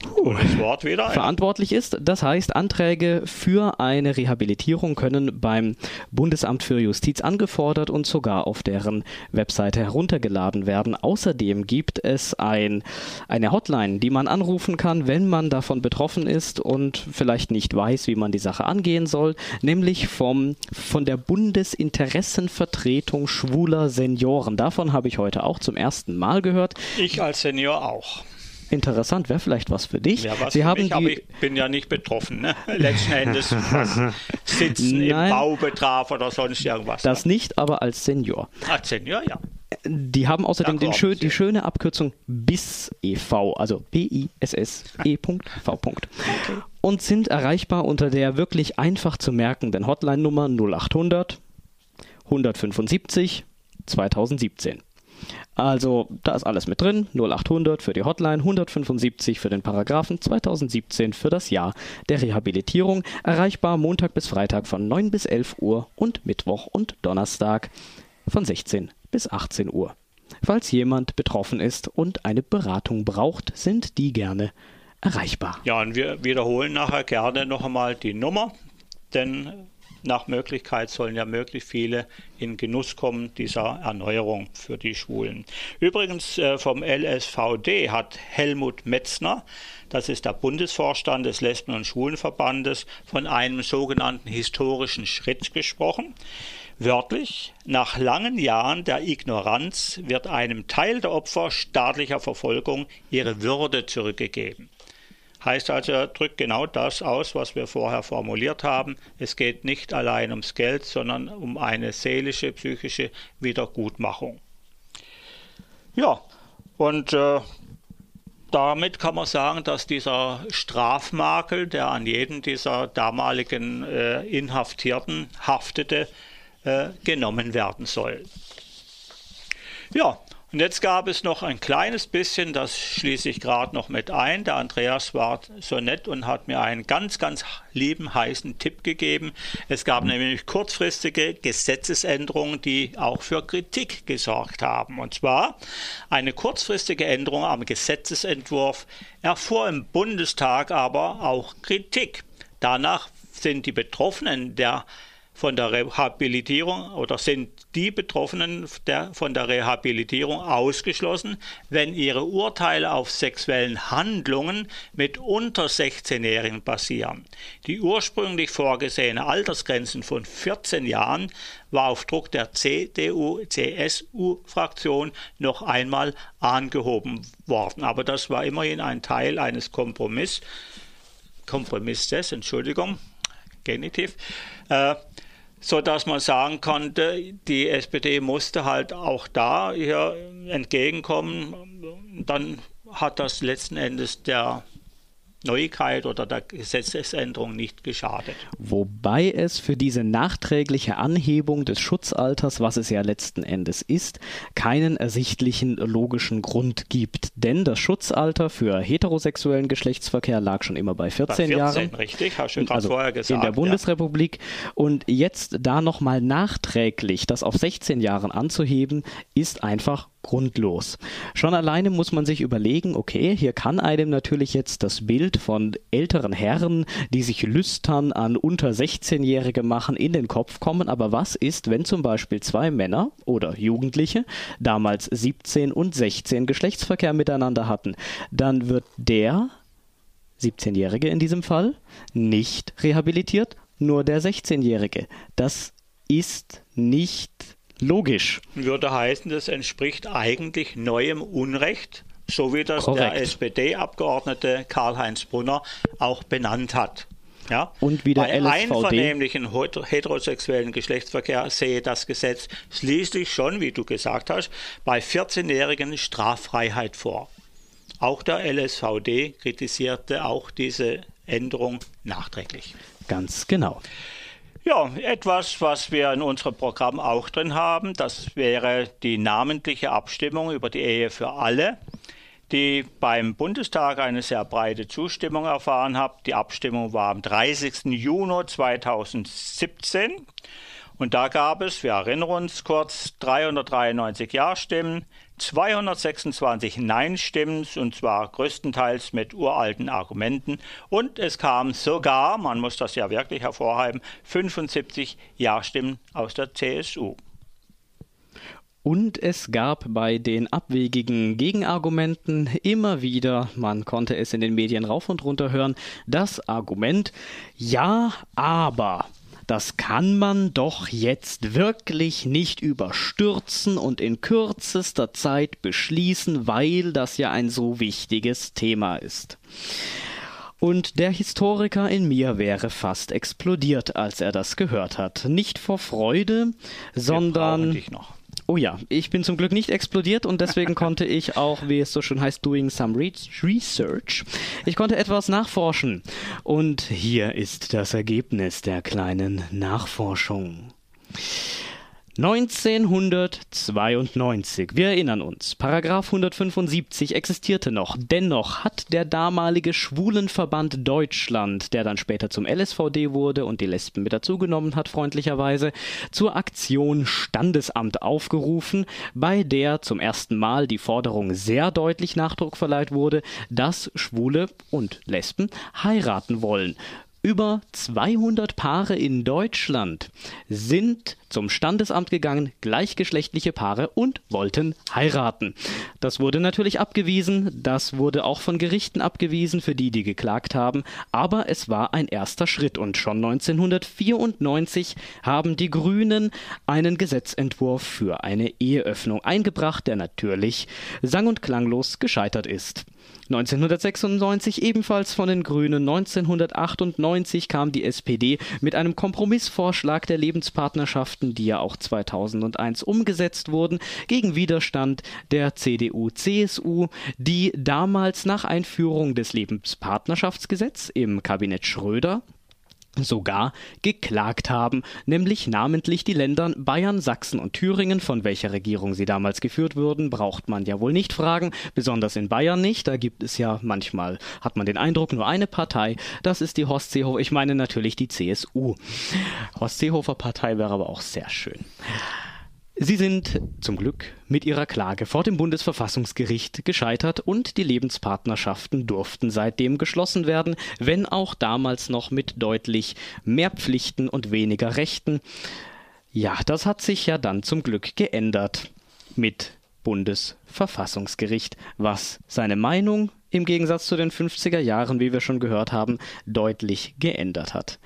Wort wieder, verantwortlich ist. Das heißt, Anträge für eine Rehabilitierung können beim Bundesamt für Justiz angefordert und sogar auf deren Webseite heruntergeladen werden. Außerdem gibt es ein, eine Hotline, die man anrufen kann, wenn man davon betroffen ist und vielleicht nicht weiß, wie man die Sache angehen soll, nämlich vom, von der Bundesinteressenvertretung schwuler Senioren. Davon habe ich heute auch zum ersten Mal gehört. Ich als Senior auch interessant, wäre vielleicht was für dich. Ja, was Sie haben mich, die... aber ich bin ja nicht betroffen. Ne? Letzten Endes, Sitzen Nein, im Bau betraf oder sonst irgendwas. Das ne? nicht, aber als Senior. Als Senior, ja. Die haben außerdem den schön, die schöne Abkürzung BIS e.V., also B-I-S-S-E.V. Okay. Und sind erreichbar unter der wirklich einfach zu merkenden Hotline-Nummer 0800 175 2017. Also da ist alles mit drin. 0800 für die Hotline, 175 für den Paragraphen, 2017 für das Jahr der Rehabilitierung. Erreichbar Montag bis Freitag von 9 bis 11 Uhr und Mittwoch und Donnerstag von 16 bis 18 Uhr. Falls jemand betroffen ist und eine Beratung braucht, sind die gerne erreichbar. Ja, und wir wiederholen nachher gerne noch einmal die Nummer, denn nach Möglichkeit sollen ja möglichst viele in Genuss kommen dieser Erneuerung für die Schwulen. Übrigens äh, vom LSVD hat Helmut Metzner, das ist der Bundesvorstand des Lesben- und Schwulenverbandes, von einem sogenannten historischen Schritt gesprochen. Wörtlich, nach langen Jahren der Ignoranz wird einem Teil der Opfer staatlicher Verfolgung ihre Würde zurückgegeben. Heißt also, er drückt genau das aus, was wir vorher formuliert haben. Es geht nicht allein ums Geld, sondern um eine seelische, psychische Wiedergutmachung. Ja, und äh, damit kann man sagen, dass dieser Strafmakel, der an jeden dieser damaligen äh, Inhaftierten haftete, äh, genommen werden soll. Ja, und jetzt gab es noch ein kleines bisschen, das schließe ich gerade noch mit ein. Der Andreas war so nett und hat mir einen ganz, ganz lieben, heißen Tipp gegeben. Es gab nämlich kurzfristige Gesetzesänderungen, die auch für Kritik gesorgt haben. Und zwar eine kurzfristige Änderung am Gesetzesentwurf erfuhr im Bundestag aber auch Kritik. Danach sind die Betroffenen der von der Rehabilitierung oder sind die Betroffenen der, von der Rehabilitierung ausgeschlossen, wenn ihre Urteile auf sexuellen Handlungen mit unter 16-Jährigen basieren. Die ursprünglich vorgesehene Altersgrenzen von 14 Jahren war auf Druck der CDU-CSU-Fraktion noch einmal angehoben worden. Aber das war immerhin ein Teil eines Kompromiss, Kompromisses, Entschuldigung, Genitiv. Äh, so dass man sagen konnte, die SPD musste halt auch da hier entgegenkommen. Dann hat das letzten Endes der Neuigkeit oder der Gesetzesänderung nicht geschadet. Wobei es für diese nachträgliche Anhebung des Schutzalters, was es ja letzten Endes ist, keinen ersichtlichen logischen Grund gibt. Denn das Schutzalter für heterosexuellen Geschlechtsverkehr lag schon immer bei 14, bei 14 Jahren. Richtig, hast du also vorher gesagt. In der Bundesrepublik. Ja. Und jetzt da nochmal nachträglich das auf 16 Jahren anzuheben, ist einfach grundlos. Schon alleine muss man sich überlegen, okay, hier kann einem natürlich jetzt das Bild von älteren Herren, die sich lüstern an unter 16-Jährige machen, in den Kopf kommen, aber was ist, wenn zum Beispiel zwei Männer oder Jugendliche, damals 17 und 16, Geschlechtsverkehr miteinander hatten, dann wird der 17-Jährige in diesem Fall nicht rehabilitiert, nur der 16-Jährige. Das ist nicht Logisch. Würde heißen, das entspricht eigentlich neuem Unrecht, so wie das Korrekt. der SPD-Abgeordnete Karl-Heinz Brunner auch benannt hat. Ja? Und wie der Bei LSVD. einvernehmlichen heterosexuellen Geschlechtsverkehr sehe das Gesetz schließlich schon, wie du gesagt hast, bei 14-Jährigen Straffreiheit vor. Auch der LSVD kritisierte auch diese Änderung nachträglich. Ganz genau. Ja, etwas, was wir in unserem Programm auch drin haben, das wäre die namentliche Abstimmung über die Ehe für alle, die beim Bundestag eine sehr breite Zustimmung erfahren hat. Die Abstimmung war am 30. Juni 2017 und da gab es, wir erinnern uns kurz, 393 Ja-Stimmen, 226 Nein-Stimmen, und zwar größtenteils mit uralten Argumenten. Und es kam sogar, man muss das ja wirklich hervorheben, 75 Ja-Stimmen aus der CSU. Und es gab bei den abwegigen Gegenargumenten immer wieder, man konnte es in den Medien rauf und runter hören, das Argument, ja, aber das kann man doch jetzt wirklich nicht überstürzen und in kürzester Zeit beschließen, weil das ja ein so wichtiges Thema ist. Und der Historiker in mir wäre fast explodiert, als er das gehört hat. Nicht vor Freude, sondern. dich noch. Oh ja, ich bin zum Glück nicht explodiert und deswegen konnte ich auch, wie es so schön heißt, doing some research. Ich konnte etwas nachforschen. Und hier ist das Ergebnis der kleinen Nachforschung. 1992, wir erinnern uns, Paragraph 175 existierte noch. Dennoch hat der damalige Schwulenverband Deutschland, der dann später zum LSVD wurde und die Lesben mit dazugenommen hat, freundlicherweise, zur Aktion Standesamt aufgerufen, bei der zum ersten Mal die Forderung sehr deutlich Nachdruck verleiht wurde, dass Schwule und Lesben heiraten wollen. Über 200 Paare in Deutschland sind zum Standesamt gegangen, gleichgeschlechtliche Paare und wollten heiraten. Das wurde natürlich abgewiesen, das wurde auch von Gerichten abgewiesen für die, die geklagt haben, aber es war ein erster Schritt und schon 1994 haben die Grünen einen Gesetzentwurf für eine Eheöffnung eingebracht, der natürlich sang- und klanglos gescheitert ist. 1996 ebenfalls von den Grünen, 1998 1990 kam die SPD mit einem Kompromissvorschlag der Lebenspartnerschaften, die ja auch 2001 umgesetzt wurden, gegen Widerstand der CDU-CSU, die damals nach Einführung des Lebenspartnerschaftsgesetzes im Kabinett Schröder sogar geklagt haben, nämlich namentlich die Länder Bayern, Sachsen und Thüringen, von welcher Regierung sie damals geführt wurden, braucht man ja wohl nicht fragen, besonders in Bayern nicht, da gibt es ja manchmal, hat man den Eindruck, nur eine Partei, das ist die Horst Seehofer, ich meine natürlich die CSU. Horst Seehofer Partei wäre aber auch sehr schön. Sie sind zum Glück mit ihrer Klage vor dem Bundesverfassungsgericht gescheitert und die Lebenspartnerschaften durften seitdem geschlossen werden, wenn auch damals noch mit deutlich mehr Pflichten und weniger Rechten. Ja, das hat sich ja dann zum Glück geändert mit Bundesverfassungsgericht, was seine Meinung im Gegensatz zu den 50er Jahren, wie wir schon gehört haben, deutlich geändert hat.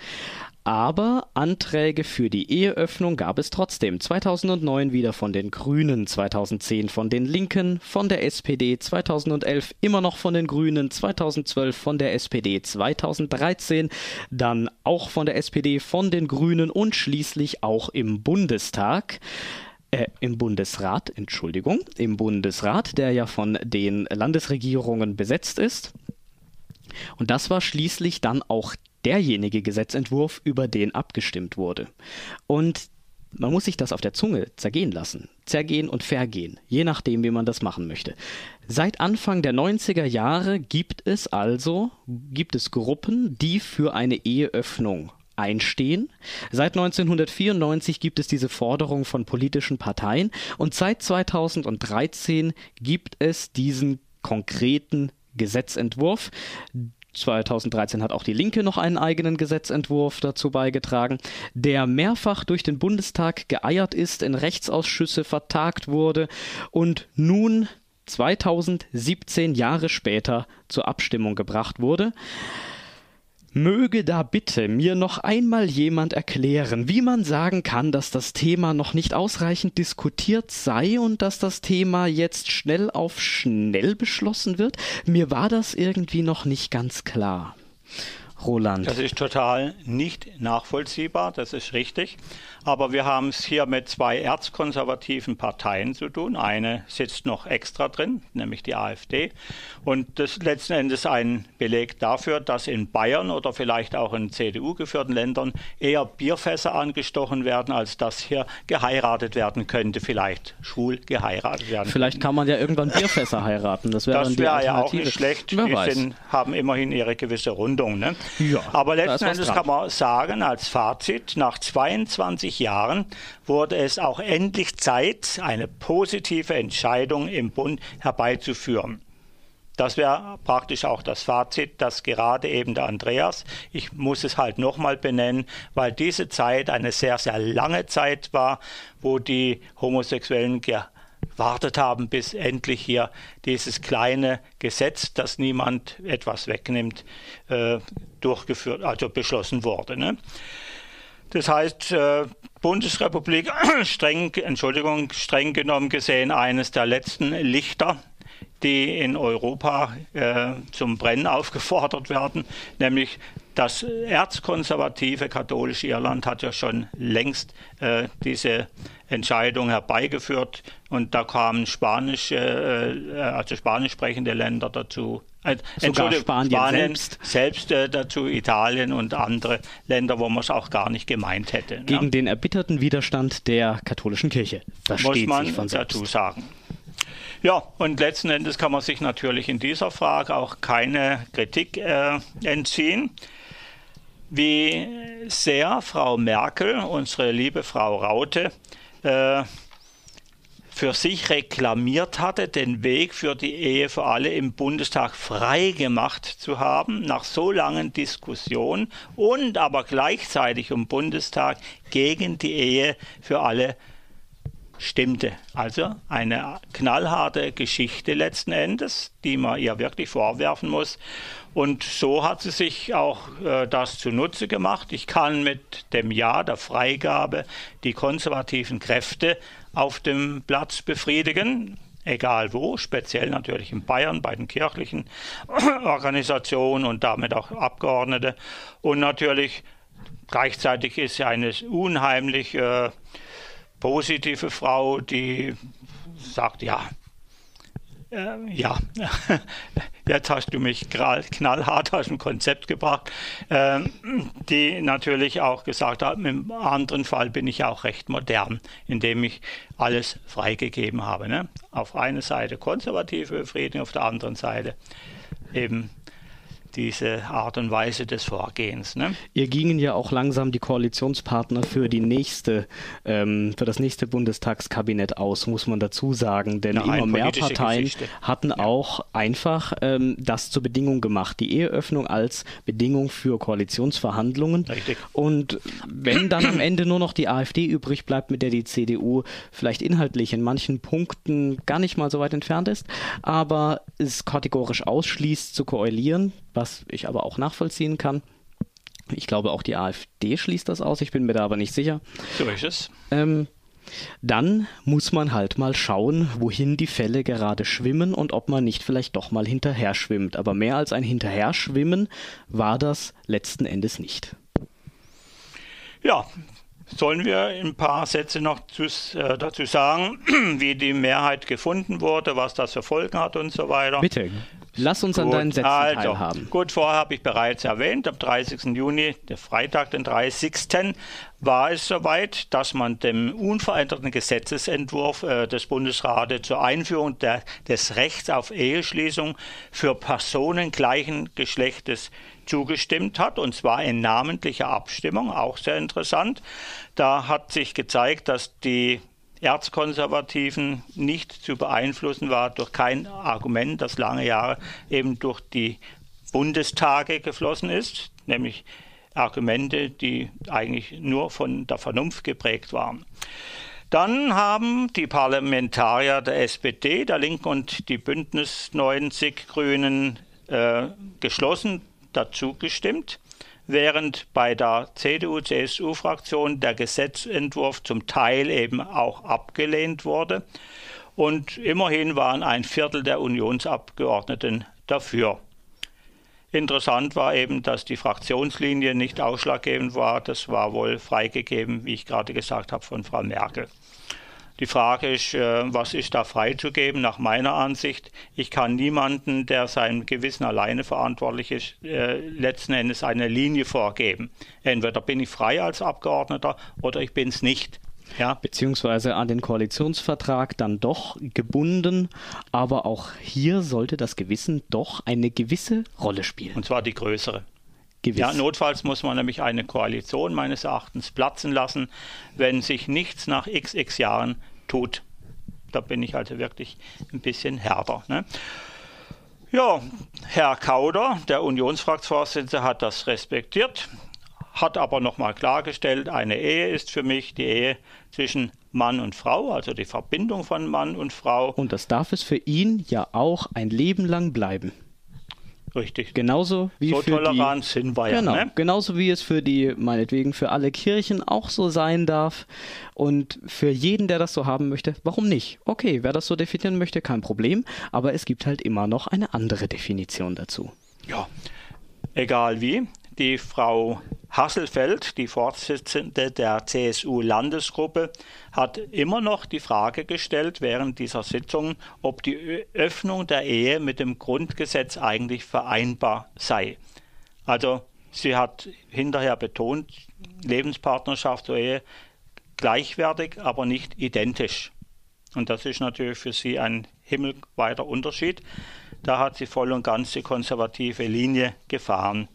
Aber Anträge für die Eheöffnung gab es trotzdem. 2009 wieder von den Grünen, 2010 von den Linken, von der SPD, 2011 immer noch von den Grünen, 2012 von der SPD, 2013 dann auch von der SPD, von den Grünen und schließlich auch im Bundestag. Äh, im Bundesrat, Entschuldigung, im Bundesrat, der ja von den Landesregierungen besetzt ist. Und das war schließlich dann auch derjenige Gesetzentwurf, über den abgestimmt wurde. Und man muss sich das auf der Zunge zergehen lassen. Zergehen und vergehen, je nachdem, wie man das machen möchte. Seit Anfang der 90er Jahre gibt es also, gibt es Gruppen, die für eine Eheöffnung einstehen. Seit 1994 gibt es diese Forderung von politischen Parteien und seit 2013 gibt es diesen konkreten Gesetzentwurf, 2013 hat auch die Linke noch einen eigenen Gesetzentwurf dazu beigetragen, der mehrfach durch den Bundestag geeiert ist, in Rechtsausschüsse vertagt wurde und nun 2017 Jahre später zur Abstimmung gebracht wurde. Möge da bitte mir noch einmal jemand erklären, wie man sagen kann, dass das Thema noch nicht ausreichend diskutiert sei und dass das Thema jetzt schnell auf schnell beschlossen wird? Mir war das irgendwie noch nicht ganz klar. Roland. Das ist total nicht nachvollziehbar, das ist richtig. Aber wir haben es hier mit zwei erzkonservativen Parteien zu tun. Eine sitzt noch extra drin, nämlich die AfD. Und das ist letzten Endes ein Beleg dafür, dass in Bayern oder vielleicht auch in CDU-geführten Ländern eher Bierfässer angestochen werden, als dass hier geheiratet werden könnte, vielleicht schwul geheiratet werden. Vielleicht kann man ja irgendwann Bierfässer heiraten. Das wäre wär ja auch nicht schlecht. Wer die sind, haben immerhin ihre gewisse Rundung. Ne? Ja, Aber letzten Endes kann man sagen, als Fazit, nach 22 Jahren wurde es auch endlich Zeit, eine positive Entscheidung im Bund herbeizuführen. Das wäre praktisch auch das Fazit, dass gerade eben der Andreas, ich muss es halt nochmal benennen, weil diese Zeit eine sehr, sehr lange Zeit war, wo die Homosexuellen gewartet haben, bis endlich hier dieses kleine Gesetz, das niemand etwas wegnimmt, äh, durchgeführt, also beschlossen wurde. Ne? Das heißt, äh, Bundesrepublik streng, Entschuldigung, streng genommen gesehen eines der letzten Lichter, die in Europa äh, zum Brennen aufgefordert werden, nämlich das erzkonservative katholische Irland hat ja schon längst äh, diese Entscheidung herbeigeführt und da kamen spanische, äh, also spanisch sprechende Länder dazu. Äh, Sogar Spanien, Spanien selbst, selbst äh, dazu, Italien und andere Länder, wo man es auch gar nicht gemeint hätte. Ne? Gegen ja. den erbitterten Widerstand der katholischen Kirche. Das Muss man dazu sagen. Ja, und letzten Endes kann man sich natürlich in dieser Frage auch keine Kritik äh, entziehen wie sehr Frau Merkel, unsere liebe Frau Raute, äh, für sich reklamiert hatte, den Weg für die Ehe für alle im Bundestag frei gemacht zu haben, nach so langen Diskussionen und aber gleichzeitig im Bundestag gegen die Ehe für alle stimmte. Also eine knallharte Geschichte letzten Endes, die man ihr wirklich vorwerfen muss. Und so hat sie sich auch äh, das zunutze gemacht. Ich kann mit dem Ja der Freigabe die konservativen Kräfte auf dem Platz befriedigen. egal wo, speziell natürlich in Bayern bei den kirchlichen Organisationen und damit auch Abgeordnete. Und natürlich gleichzeitig ist sie eine unheimlich äh, positive Frau, die sagt, ja, äh, ja, jetzt hast du mich knallhart aus dem Konzept gebracht, äh, die natürlich auch gesagt hat, im anderen Fall bin ich auch recht modern, indem ich alles freigegeben habe. Ne? Auf einer Seite konservative Befriedigung, auf der anderen Seite eben diese Art und Weise des Vorgehens. Ne? Ihr gingen ja auch langsam die Koalitionspartner für die nächste, ähm, für das nächste Bundestagskabinett aus, muss man dazu sagen. Denn ja, immer mehr Parteien Geschichte. hatten ja. auch einfach ähm, das zur Bedingung gemacht, die Eheöffnung als Bedingung für Koalitionsverhandlungen. Richtig. Und wenn dann am Ende nur noch die AfD übrig bleibt, mit der die CDU vielleicht inhaltlich in manchen Punkten gar nicht mal so weit entfernt ist, aber es kategorisch ausschließt zu koalieren, was ich aber auch nachvollziehen kann. Ich glaube, auch die AfD schließt das aus, ich bin mir da aber nicht sicher. So ist es. Ähm, dann muss man halt mal schauen, wohin die Fälle gerade schwimmen und ob man nicht vielleicht doch mal hinterher schwimmt. Aber mehr als ein Hinterherschwimmen war das letzten Endes nicht. Ja, Sollen wir ein paar Sätze noch äh, dazu sagen, wie die Mehrheit gefunden wurde, was das für Folgen hat und so weiter? Bitte. Lass uns gut, an deinen Sätzen also, teilhaben. Gut, vorher habe ich bereits erwähnt, am 30. Juni, der Freitag, den 30. war es soweit, dass man dem unveränderten Gesetzesentwurf äh, des Bundesrates zur Einführung der, des Rechts auf Eheschließung für Personen gleichen Geschlechtes zugestimmt hat, und zwar in namentlicher Abstimmung, auch sehr interessant. Da hat sich gezeigt, dass die Erzkonservativen nicht zu beeinflussen war durch kein Argument, das lange Jahre eben durch die Bundestage geflossen ist, nämlich Argumente, die eigentlich nur von der Vernunft geprägt waren. Dann haben die Parlamentarier der SPD, der Linken und die Bündnis 90 Grünen äh, geschlossen dazu gestimmt während bei der CDU-CSU-Fraktion der Gesetzentwurf zum Teil eben auch abgelehnt wurde. Und immerhin waren ein Viertel der Unionsabgeordneten dafür. Interessant war eben, dass die Fraktionslinie nicht ausschlaggebend war. Das war wohl freigegeben, wie ich gerade gesagt habe, von Frau Merkel. Die Frage ist, äh, was ist da freizugeben? Nach meiner Ansicht, ich kann niemanden, der seinem Gewissen alleine verantwortlich ist, äh, letzten Endes eine Linie vorgeben. Entweder bin ich frei als Abgeordneter oder ich bin es nicht. Ja. Beziehungsweise an den Koalitionsvertrag dann doch gebunden, aber auch hier sollte das Gewissen doch eine gewisse Rolle spielen. Und zwar die größere. Gewiss. Ja, notfalls muss man nämlich eine Koalition meines Erachtens platzen lassen, wenn sich nichts nach xx Jahren tut. Da bin ich also wirklich ein bisschen härter. Ne? Ja, Herr Kauder, der Unionsfraktionsvorsitzende, hat das respektiert, hat aber nochmal klargestellt, eine Ehe ist für mich die Ehe zwischen Mann und Frau, also die Verbindung von Mann und Frau. Und das darf es für ihn ja auch ein Leben lang bleiben. Richtig. Genauso wie so für tolerant die, wir genau. Ne? Genauso wie es für die, meinetwegen, für alle Kirchen auch so sein darf. Und für jeden, der das so haben möchte, warum nicht? Okay, wer das so definieren möchte, kein Problem. Aber es gibt halt immer noch eine andere Definition dazu. Ja, egal wie. Die Frau Hasselfeld, die Vorsitzende der CSU-Landesgruppe, hat immer noch die Frage gestellt während dieser Sitzung, ob die Öffnung der Ehe mit dem Grundgesetz eigentlich vereinbar sei. Also sie hat hinterher betont, Lebenspartnerschaft zur Ehe gleichwertig, aber nicht identisch. Und das ist natürlich für sie ein himmelweiter Unterschied. Da hat sie voll und ganz die konservative Linie gefahren.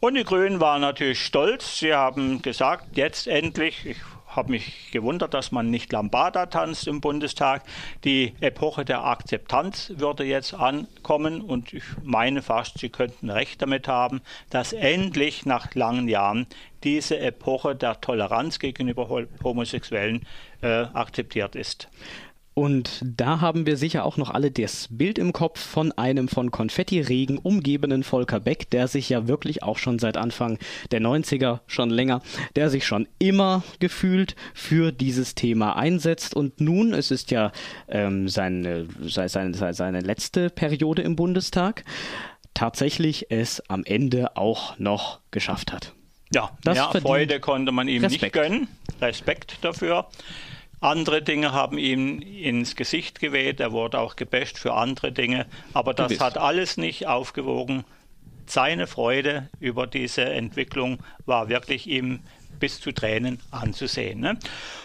Und die Grünen waren natürlich stolz. Sie haben gesagt, jetzt endlich, ich habe mich gewundert, dass man nicht Lambada tanzt im Bundestag. Die Epoche der Akzeptanz würde jetzt ankommen und ich meine fast, Sie könnten recht damit haben, dass endlich nach langen Jahren diese Epoche der Toleranz gegenüber Homosexuellen äh, akzeptiert ist. Und da haben wir sicher auch noch alle das Bild im Kopf von einem von Konfettiregen umgebenen Volker Beck, der sich ja wirklich auch schon seit Anfang der 90er, schon länger, der sich schon immer gefühlt für dieses Thema einsetzt. Und nun, es ist ja ähm, seine, seine, seine letzte Periode im Bundestag, tatsächlich es am Ende auch noch geschafft hat. Ja, das mehr Freude konnte man ihm Respekt. nicht gönnen. Respekt dafür. Andere Dinge haben ihm ins Gesicht geweht. Er wurde auch gebasht für andere Dinge. Aber das Gewiss. hat alles nicht aufgewogen. Seine Freude über diese Entwicklung war wirklich ihm bis zu Tränen anzusehen. Ne?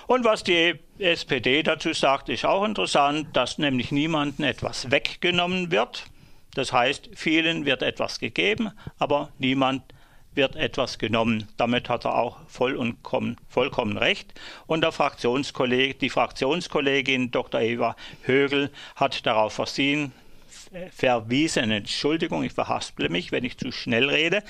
Und was die SPD dazu sagt, ist auch interessant, dass nämlich niemandem etwas weggenommen wird. Das heißt, vielen wird etwas gegeben, aber niemand wird etwas genommen. Damit hat er auch voll und komm, vollkommen recht. Und der Fraktionskolleg, die Fraktionskollegin Dr. Eva Högel hat darauf versehen, verwiesen, Entschuldigung, ich verhasple mich, wenn ich zu schnell rede,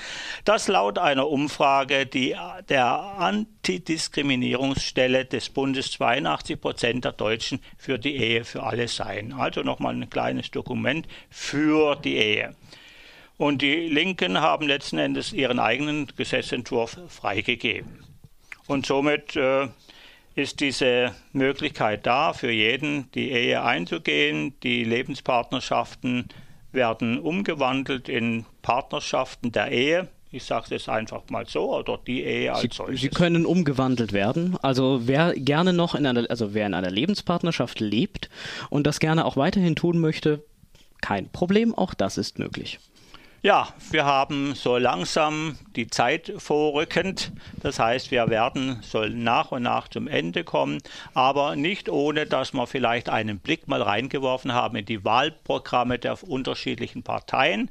dass laut einer Umfrage die, der Antidiskriminierungsstelle des Bundes 82 Prozent der Deutschen für die Ehe für alle seien. Also nochmal ein kleines Dokument für die Ehe. Und die Linken haben letzten Endes ihren eigenen Gesetzentwurf freigegeben. Und somit äh, ist diese Möglichkeit da, für jeden die Ehe einzugehen. Die Lebenspartnerschaften werden umgewandelt in Partnerschaften der Ehe. Ich sage es einfach mal so, oder die Ehe als Sie, solches. Sie können umgewandelt werden. Also wer gerne noch in einer, also wer in einer Lebenspartnerschaft lebt und das gerne auch weiterhin tun möchte, kein Problem, auch das ist möglich. Ja, wir haben so langsam die Zeit vorrückend. Das heißt, wir werden soll nach und nach zum Ende kommen, aber nicht ohne, dass wir vielleicht einen Blick mal reingeworfen haben in die Wahlprogramme der unterschiedlichen Parteien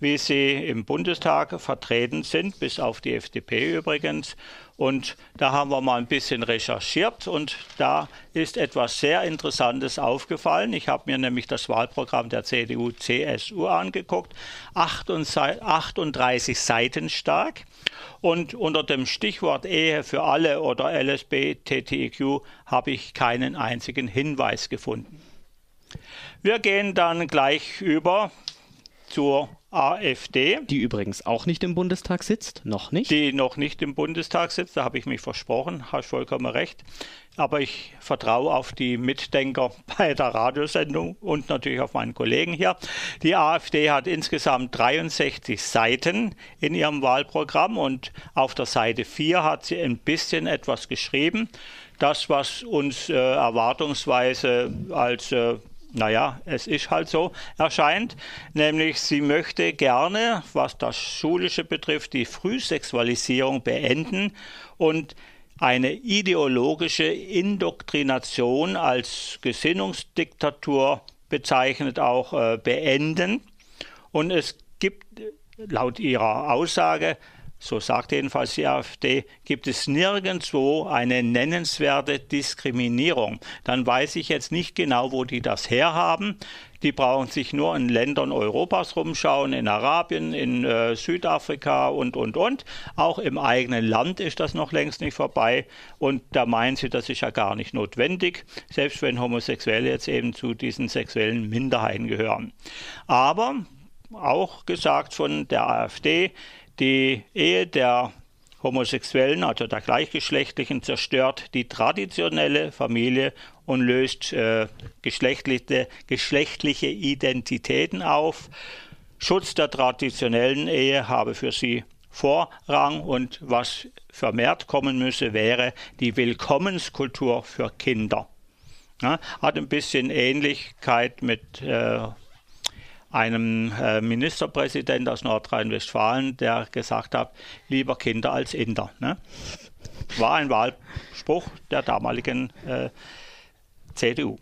wie sie im Bundestag vertreten sind, bis auf die FDP übrigens. Und da haben wir mal ein bisschen recherchiert und da ist etwas sehr Interessantes aufgefallen. Ich habe mir nämlich das Wahlprogramm der CDU-CSU angeguckt, 38 Seiten stark. Und unter dem Stichwort Ehe für alle oder LSB, TTIQ habe ich keinen einzigen Hinweis gefunden. Wir gehen dann gleich über zur AfD. Die übrigens auch nicht im Bundestag sitzt, noch nicht. Die noch nicht im Bundestag sitzt, da habe ich mich versprochen, hast vollkommen recht. Aber ich vertraue auf die Mitdenker bei der Radiosendung und natürlich auf meinen Kollegen hier. Die AfD hat insgesamt 63 Seiten in ihrem Wahlprogramm und auf der Seite 4 hat sie ein bisschen etwas geschrieben. Das, was uns äh, erwartungsweise als äh, naja, es ist halt so, erscheint. Nämlich, sie möchte gerne, was das Schulische betrifft, die Frühsexualisierung beenden und eine ideologische Indoktrination als Gesinnungsdiktatur bezeichnet auch äh, beenden. Und es gibt laut ihrer Aussage so sagt jedenfalls die AfD, gibt es nirgendwo eine nennenswerte Diskriminierung. Dann weiß ich jetzt nicht genau, wo die das herhaben. Die brauchen sich nur in Ländern Europas rumschauen, in Arabien, in äh, Südafrika und, und, und. Auch im eigenen Land ist das noch längst nicht vorbei. Und da meinen sie, das ist ja gar nicht notwendig, selbst wenn Homosexuelle jetzt eben zu diesen sexuellen Minderheiten gehören. Aber auch gesagt von der AfD, die Ehe der Homosexuellen, also der Gleichgeschlechtlichen, zerstört die traditionelle Familie und löst äh, geschlechtliche, geschlechtliche Identitäten auf. Schutz der traditionellen Ehe habe für sie Vorrang und was vermehrt kommen müsse, wäre die Willkommenskultur für Kinder. Ja, hat ein bisschen Ähnlichkeit mit äh, einem äh, Ministerpräsident aus Nordrhein-Westfalen, der gesagt hat, lieber Kinder als Inder. Ne? War ein Wahlspruch der damaligen äh, CDU.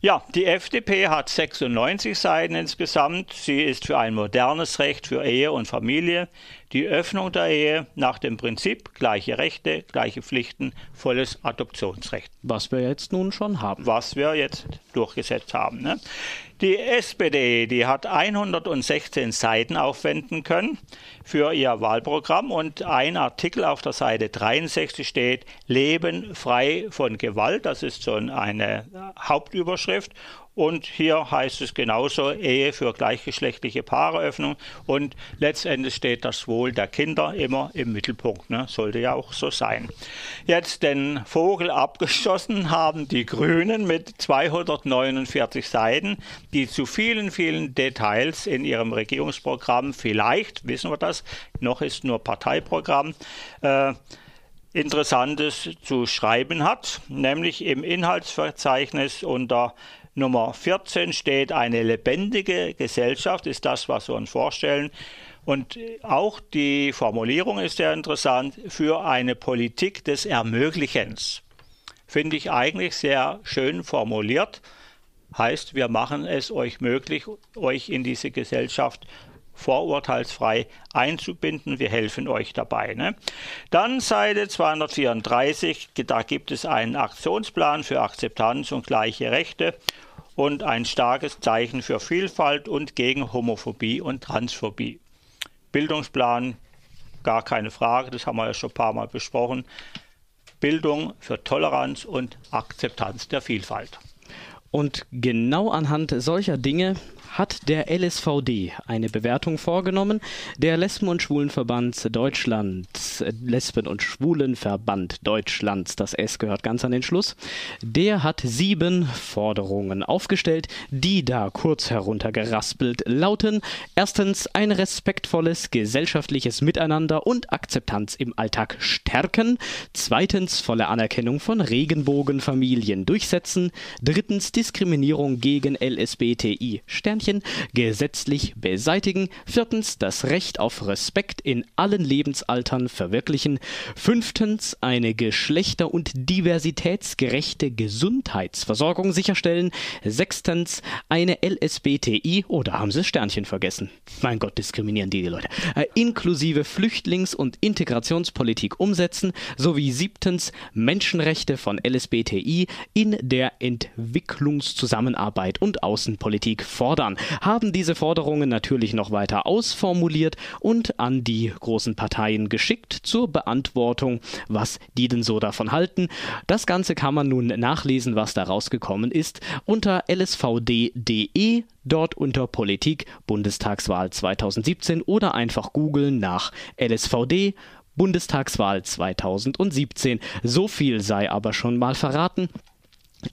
Ja, die FDP hat 96 Seiten insgesamt. Sie ist für ein modernes Recht für Ehe und Familie, die Öffnung der Ehe nach dem Prinzip gleiche Rechte, gleiche Pflichten, volles Adoptionsrecht. Was wir jetzt nun schon haben. Was wir jetzt durchgesetzt haben. Ne? Die SPD, die hat 116 Seiten aufwenden können für ihr Wahlprogramm und ein Artikel auf der Seite 63 steht Leben frei von Gewalt. Das ist so eine Hauptüberschrift. Und hier heißt es genauso Ehe für gleichgeschlechtliche Paareöffnung. Und letztendlich steht das Wohl der Kinder immer im Mittelpunkt. Ne? Sollte ja auch so sein. Jetzt den Vogel abgeschossen haben die Grünen mit 249 Seiten, die zu vielen, vielen Details in ihrem Regierungsprogramm, vielleicht wissen wir das, noch ist nur Parteiprogramm, äh, Interessantes zu schreiben hat, nämlich im Inhaltsverzeichnis unter Nummer 14 steht eine lebendige Gesellschaft, ist das, was wir uns vorstellen. Und auch die Formulierung ist sehr interessant für eine Politik des Ermöglichens. Finde ich eigentlich sehr schön formuliert. Heißt, wir machen es euch möglich, euch in diese Gesellschaft vorurteilsfrei einzubinden. Wir helfen euch dabei. Ne? Dann Seite 234, da gibt es einen Aktionsplan für Akzeptanz und gleiche Rechte und ein starkes Zeichen für Vielfalt und gegen Homophobie und Transphobie. Bildungsplan, gar keine Frage, das haben wir ja schon ein paar Mal besprochen. Bildung für Toleranz und Akzeptanz der Vielfalt. Und genau anhand solcher Dinge hat der LSVD eine Bewertung vorgenommen. Der Lesben- und Schwulenverband Deutschlands, Lesben- und Schwulenverband Deutschlands, das S gehört ganz an den Schluss, der hat sieben Forderungen aufgestellt, die da kurz heruntergeraspelt lauten. Erstens ein respektvolles gesellschaftliches Miteinander und Akzeptanz im Alltag stärken. Zweitens volle Anerkennung von Regenbogenfamilien durchsetzen. Drittens Diskriminierung gegen LSBTI Sternchen Sternchen gesetzlich beseitigen. Viertens das Recht auf Respekt in allen Lebensaltern verwirklichen. Fünftens eine geschlechter- und diversitätsgerechte Gesundheitsversorgung sicherstellen. Sechstens eine LSBTI oder haben sie Sternchen vergessen? Mein Gott, diskriminieren die, die Leute. Äh, inklusive Flüchtlings- und Integrationspolitik umsetzen sowie siebtens Menschenrechte von LSBTI in der Entwicklungszusammenarbeit und Außenpolitik fordern waren, haben diese Forderungen natürlich noch weiter ausformuliert und an die großen Parteien geschickt zur Beantwortung, was die denn so davon halten. Das Ganze kann man nun nachlesen, was da rausgekommen ist, unter lsvd.de dort unter Politik Bundestagswahl 2017 oder einfach googeln nach LSVD Bundestagswahl 2017. So viel sei aber schon mal verraten.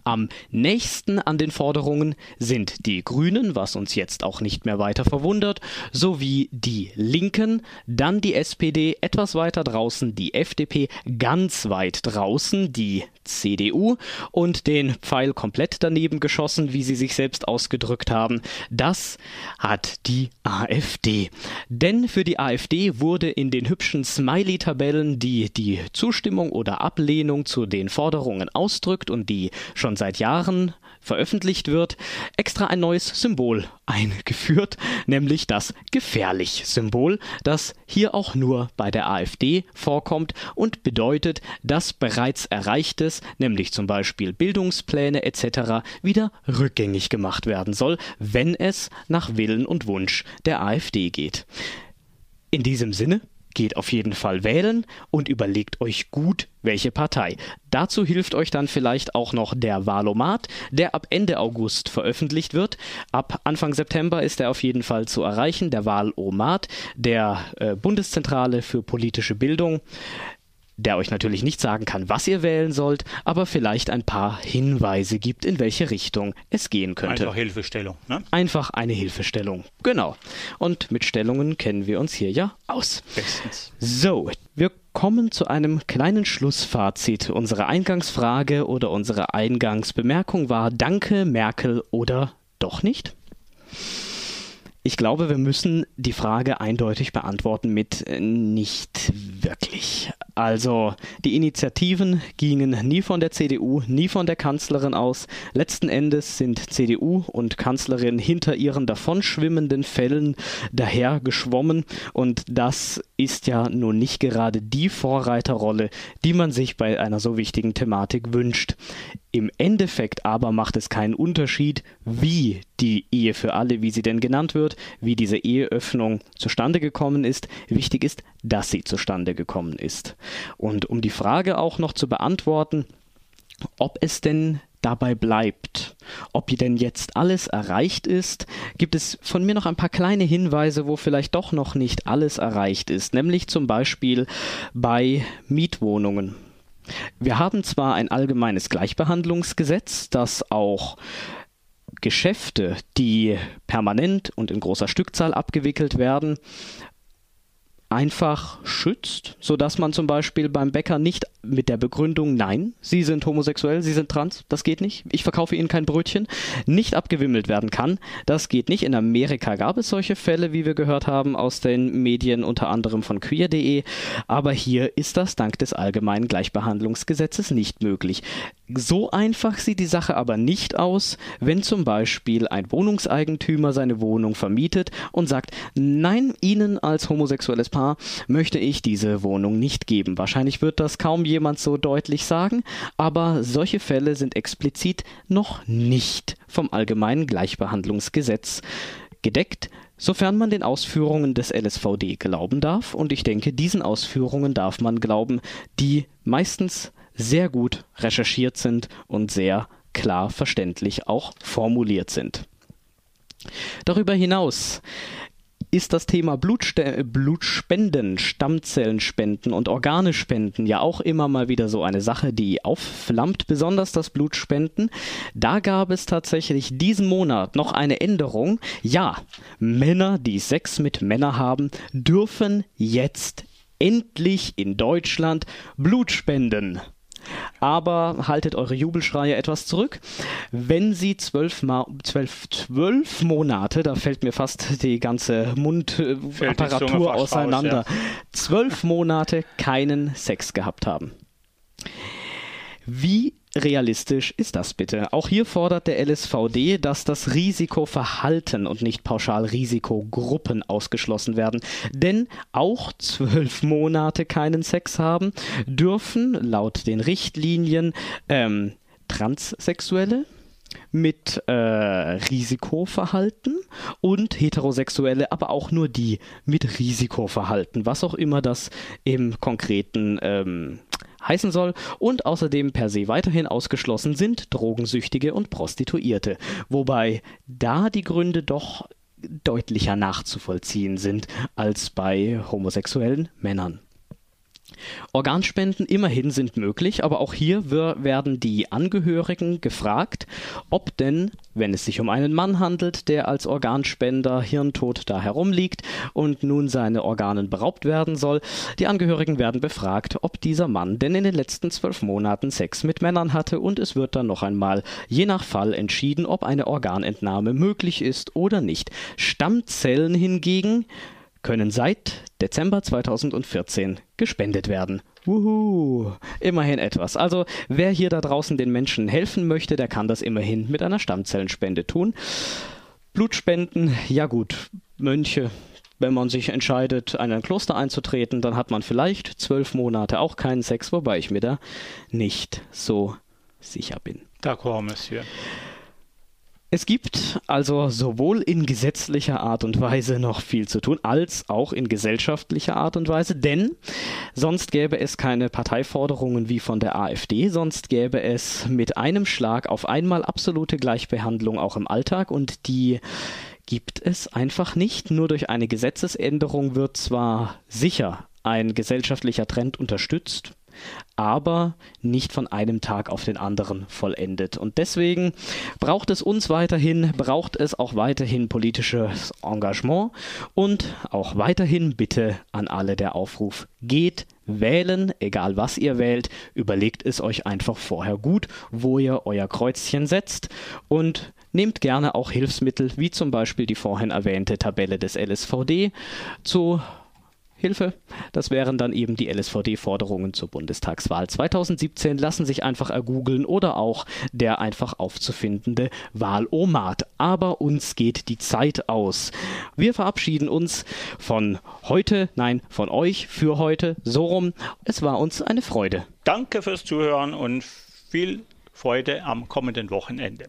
Am nächsten an den Forderungen sind die Grünen, was uns jetzt auch nicht mehr weiter verwundert, sowie die Linken, dann die SPD etwas weiter draußen, die FDP ganz weit draußen, die CDU und den Pfeil komplett daneben geschossen, wie sie sich selbst ausgedrückt haben. Das hat die AfD. Denn für die AfD wurde in den hübschen Smiley-Tabellen, die die Zustimmung oder Ablehnung zu den Forderungen ausdrückt und die schon seit Jahren veröffentlicht wird, extra ein neues Symbol eingeführt, nämlich das Gefährlich-Symbol, das hier auch nur bei der AfD vorkommt und bedeutet, dass bereits Erreichtes, nämlich zum Beispiel Bildungspläne etc., wieder rückgängig gemacht werden soll, wenn es nach Willen und Wunsch der AfD geht. In diesem Sinne geht auf jeden Fall wählen und überlegt euch gut, welche Partei. Dazu hilft euch dann vielleicht auch noch der Wahlomat, der ab Ende August veröffentlicht wird. Ab Anfang September ist er auf jeden Fall zu erreichen, der Wahlomat der äh, Bundeszentrale für politische Bildung der euch natürlich nicht sagen kann, was ihr wählen sollt, aber vielleicht ein paar Hinweise gibt, in welche Richtung es gehen könnte. Einfach Hilfestellung. Ne? Einfach eine Hilfestellung. Genau. Und mit Stellungen kennen wir uns hier ja aus. Bestens. So, wir kommen zu einem kleinen Schlussfazit. Unsere Eingangsfrage oder unsere Eingangsbemerkung war Danke, Merkel oder doch nicht? Ich glaube, wir müssen die Frage eindeutig beantworten mit nicht wirklich. Also die Initiativen gingen nie von der CDU, nie von der Kanzlerin aus. Letzten Endes sind CDU und Kanzlerin hinter ihren davonschwimmenden Fällen daher geschwommen und das ist ja nun nicht gerade die Vorreiterrolle, die man sich bei einer so wichtigen Thematik wünscht. Im Endeffekt aber macht es keinen Unterschied, wie die Ehe für alle, wie sie denn genannt wird, wie diese Eheöffnung zustande gekommen ist. Wichtig ist, dass sie zustande gekommen ist. Und um die Frage auch noch zu beantworten, ob es denn dabei bleibt, ob denn jetzt alles erreicht ist, gibt es von mir noch ein paar kleine Hinweise, wo vielleicht doch noch nicht alles erreicht ist, nämlich zum Beispiel bei Mietwohnungen. Wir haben zwar ein allgemeines Gleichbehandlungsgesetz, das auch Geschäfte, die permanent und in großer Stückzahl abgewickelt werden, einfach schützt, sodass man zum Beispiel beim Bäcker nicht mit der Begründung, nein, Sie sind homosexuell, Sie sind trans, das geht nicht, ich verkaufe Ihnen kein Brötchen, nicht abgewimmelt werden kann. Das geht nicht. In Amerika gab es solche Fälle, wie wir gehört haben aus den Medien, unter anderem von queer.de, aber hier ist das dank des allgemeinen Gleichbehandlungsgesetzes nicht möglich. So einfach sieht die Sache aber nicht aus, wenn zum Beispiel ein Wohnungseigentümer seine Wohnung vermietet und sagt, nein, Ihnen als homosexuelles Paar möchte ich diese Wohnung nicht geben. Wahrscheinlich wird das kaum jemand so deutlich sagen, aber solche Fälle sind explizit noch nicht vom allgemeinen Gleichbehandlungsgesetz gedeckt, sofern man den Ausführungen des LSVD glauben darf, und ich denke, diesen Ausführungen darf man glauben, die meistens sehr gut recherchiert sind und sehr klar verständlich auch formuliert sind. Darüber hinaus ist das Thema Blutste Blutspenden, Stammzellenspenden und Organespenden ja auch immer mal wieder so eine Sache, die aufflammt, besonders das Blutspenden. Da gab es tatsächlich diesen Monat noch eine Änderung. Ja, Männer, die Sex mit Männern haben, dürfen jetzt endlich in Deutschland Blut spenden aber haltet eure Jubelschreie etwas zurück. Wenn sie zwölf, Ma zwölf, zwölf Monate, da fällt mir fast die ganze Mundapparatur auseinander, raus, ja. zwölf Monate keinen Sex gehabt haben. Wie realistisch ist das bitte? Auch hier fordert der LSVD, dass das Risikoverhalten und nicht pauschal Risikogruppen ausgeschlossen werden. Denn auch zwölf Monate keinen Sex haben dürfen laut den Richtlinien ähm, Transsexuelle, mit äh, Risikoverhalten und Heterosexuelle, aber auch nur die mit Risikoverhalten, was auch immer das im konkreten ähm, heißen soll und außerdem per se weiterhin ausgeschlossen sind Drogensüchtige und Prostituierte, wobei da die Gründe doch deutlicher nachzuvollziehen sind als bei homosexuellen Männern. Organspenden immerhin sind möglich, aber auch hier werden die Angehörigen gefragt, ob denn, wenn es sich um einen Mann handelt, der als Organspender hirntot da herumliegt und nun seine Organen beraubt werden soll, die Angehörigen werden befragt, ob dieser Mann denn in den letzten zwölf Monaten Sex mit Männern hatte und es wird dann noch einmal je nach Fall entschieden, ob eine Organentnahme möglich ist oder nicht. Stammzellen hingegen können seit Dezember 2014 gespendet werden. Wuhu, immerhin etwas. Also wer hier da draußen den Menschen helfen möchte, der kann das immerhin mit einer Stammzellenspende tun. Blutspenden, ja gut, Mönche, wenn man sich entscheidet, in ein Kloster einzutreten, dann hat man vielleicht zwölf Monate auch keinen Sex, wobei ich mir da nicht so sicher bin. D'accord, Monsieur. Es gibt also sowohl in gesetzlicher Art und Weise noch viel zu tun, als auch in gesellschaftlicher Art und Weise, denn sonst gäbe es keine Parteiforderungen wie von der AfD, sonst gäbe es mit einem Schlag auf einmal absolute Gleichbehandlung auch im Alltag und die gibt es einfach nicht. Nur durch eine Gesetzesänderung wird zwar sicher ein gesellschaftlicher Trend unterstützt, aber nicht von einem Tag auf den anderen vollendet. Und deswegen braucht es uns weiterhin, braucht es auch weiterhin politisches Engagement und auch weiterhin bitte an alle der Aufruf, geht wählen, egal was ihr wählt, überlegt es euch einfach vorher gut, wo ihr euer Kreuzchen setzt und nehmt gerne auch Hilfsmittel, wie zum Beispiel die vorhin erwähnte Tabelle des LSVD, zu Hilfe. Das wären dann eben die LSVD-Forderungen zur Bundestagswahl 2017. Lassen sich einfach ergoogeln oder auch der einfach aufzufindende Wahlomat. Aber uns geht die Zeit aus. Wir verabschieden uns von heute, nein, von euch für heute. So rum. Es war uns eine Freude. Danke fürs Zuhören und viel Freude am kommenden Wochenende.